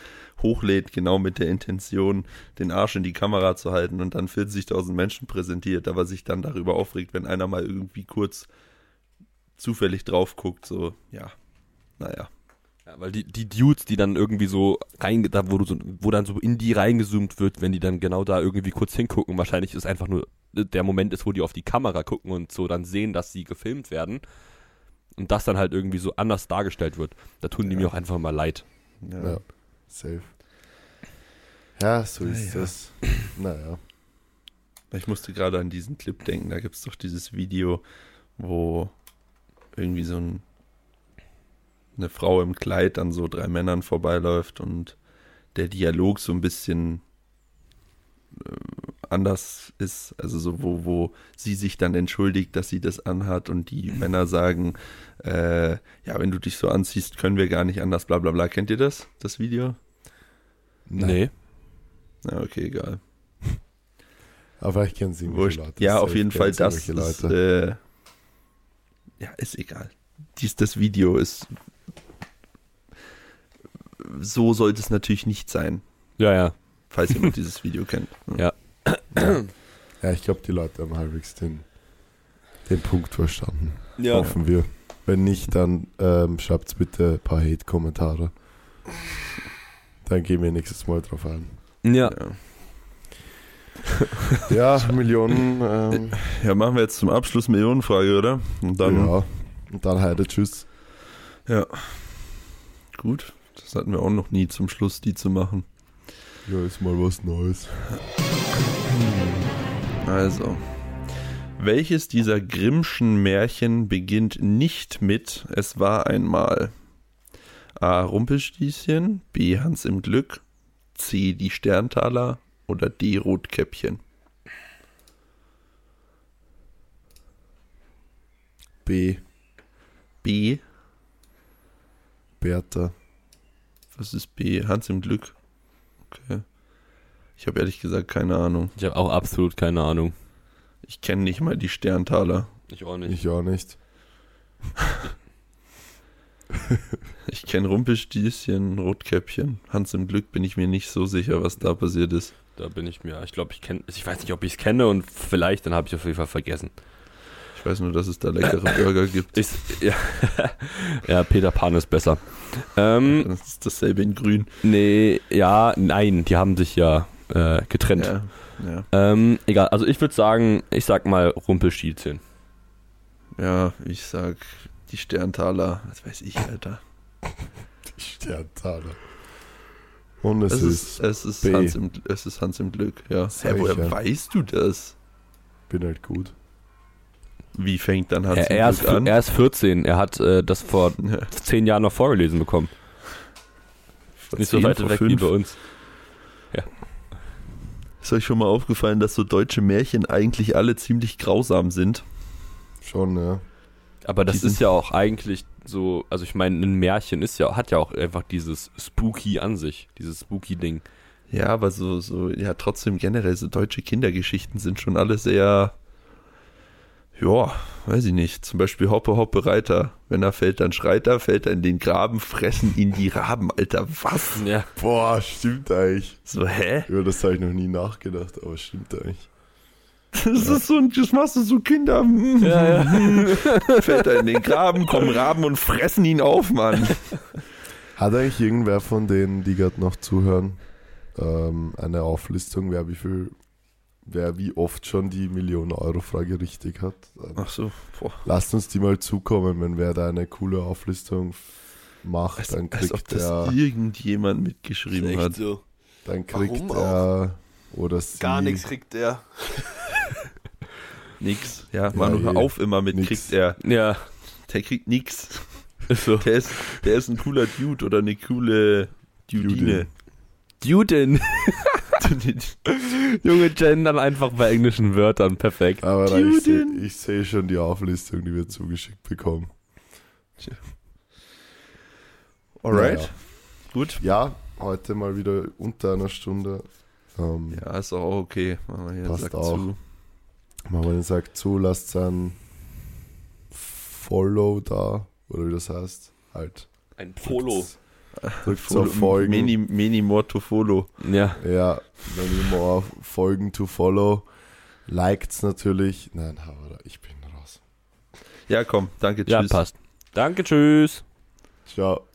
hochlädt, genau mit der Intention, den Arsch in die Kamera zu halten und dann 40.000 Menschen präsentiert, aber sich dann darüber aufregt, wenn einer mal irgendwie kurz zufällig drauf guckt, so, ja, naja. Ja, weil die, die Dudes, die dann irgendwie so rein, da wo du so, wo dann so in die reingezoomt wird, wenn die dann genau da irgendwie kurz hingucken, wahrscheinlich ist einfach nur der Moment ist, wo die auf die Kamera gucken und so dann sehen, dass sie gefilmt werden. Und das dann halt irgendwie so anders dargestellt wird. Da tun die Ja. mir auch einfach mal leid. Ja, safe. Ja, so ist Naja. das. Naja. Ich musste gerade an diesen Clip denken. Da gibt es doch dieses Video, wo irgendwie so ein, eine Frau im Kleid an so drei Männern vorbeiläuft und der Dialog so ein bisschen äh, anders ist. Also so, wo, wo sie sich dann entschuldigt, dass sie das anhat und die Männer sagen, äh, ja, wenn du dich so anziehst, können wir gar nicht anders, bla bla bla. Kennt ihr das, das Video? Nee. Na, okay, egal. Aber vielleicht kennen sie Wurscht. Leute. Ja, auf jeden Fall das. Ist, Leute. äh, ja, ist egal. Dies, das Video ist. So sollte es natürlich nicht sein, Ja, ja. falls jemand dieses Video kennt. Ja. Ja, ich glaube, die Leute haben halbwegs den, den Punkt verstanden. Ja. Hoffen wir. Wenn nicht, dann ähm, schreibt bitte ein paar Hate-Kommentare. Dann gehen wir nächstes Mal drauf ein. Ja. Ja. Ja, Millionen. Ähm, ja, machen wir jetzt zum Abschluss Millionenfrage, oder? Und dann, ja. Und dann Heide, tschüss. ja. Gut, das hatten wir auch noch nie zum Schluss, die zu machen. Ja, ist mal was Neues. Also, welches dieser Grimmschen Märchen beginnt nicht mit Es war einmal? A. Rumpelstilzchen, B. Hans im Glück, C. Die Sterntaler oder D. Rotkäppchen? B. B. Bertha. Was ist B? Hans im Glück. Okay. Ich habe ehrlich gesagt keine Ahnung. Ich habe auch absolut keine Ahnung. Ich kenne nicht mal die Sterntaler. Ich auch nicht. Ich auch nicht. Ich kenne Rumpelstilzchen, Rotkäppchen. Hans im Glück bin ich mir nicht so sicher, was da passiert ist. Da bin ich mir, ich glaube, ich kenne, ich weiß nicht, ob ich es kenne und vielleicht, dann habe ich auf jeden Fall vergessen. Ich weiß nur, dass es da leckere Burger gibt. Ist, ja, ja, Peter Pan ist besser. Ähm, Das ist dasselbe in grün. nee, ja, nein, die haben sich ja äh, getrennt. Ja, ja. Ähm, egal, also ich würde sagen, ich sag mal Rumpelstilzchen. ja, ich sag die Sterntaler. Was weiß ich, Alter. Die Sterntaler. Und es, Es ist, ist, es ist, B. Hans, im, es ist Hans im Glück, ja. Ich woher ja. weißt du das? bin halt gut. Wie fängt dann Hans Er, er, ist, an? er ist 14, er hat äh, das vor Ja, 10 Jahren noch vorgelesen bekommen. vor Nicht so 10, weit weg wie 5. bei uns. Ist euch schon mal aufgefallen, dass so deutsche Märchen eigentlich alle ziemlich grausam sind? Schon, ja. Aber das Die ist ja auch eigentlich so, also ich meine, ein Märchen ist ja, hat ja auch einfach dieses Spooky an sich, dieses Spooky-Ding. Ja, aber so, so, ja, trotzdem generell, so deutsche Kindergeschichten sind schon alle sehr, ja, weiß ich nicht. Zum Beispiel Hoppe, Hoppe, Reiter. Wenn er fällt, dann schreit er, fällt er in den Graben, fressen ihn die Raben. Alter, was? Ja. Boah, stimmt eigentlich. So, hä? Über das habe ich noch nie nachgedacht, aber stimmt eigentlich. Das ist so ein, das machst du so Kinder. Ja, Fällt er in den Graben, kommen Raben und fressen ihn auf, Mann. Hat eigentlich irgendwer von denen, die gerade noch zuhören, ähm, eine Auflistung, wer wie viel, wer wie oft schon die Millionen-Euro-Frage richtig hat? Ach so, boah. Lasst uns die mal zukommen, wenn wer da eine coole Auflistung macht, Als, dann als ob kriegt das er, irgendjemand mitgeschrieben hat. so. dann kriegt Warum er oder sie Gar nichts kriegt der. Nix. Ja, Manu, Ja, hör eh. auf immer mit, Nix. kriegt er. Ja, Der kriegt nix. so. Der ist, der ist ein cooler Dude oder eine coole Dudine. Juden. Junge gendern einfach bei englischen Wörtern, perfekt. Aber da ich sehe seh schon die Auflistung, die wir zugeschickt bekommen. Alright. Naja. Gut. Ja, heute mal wieder unter einer Stunde. Ähm, Ja, ist auch okay. Machen wir hier Passt Sack auch. zu. Machen wir den Sack zu, lasst ein Follow da, oder wie das heißt. Halt. Ein Drückt Follow- Folgen. Mini, Mini more to follow. Ja. Ja, mal auf Folgen to follow, liked's natürlich. Nein, aber ich bin raus. Ja, komm, danke, Ja, tschüss. passt. Danke, tschüss. Ciao.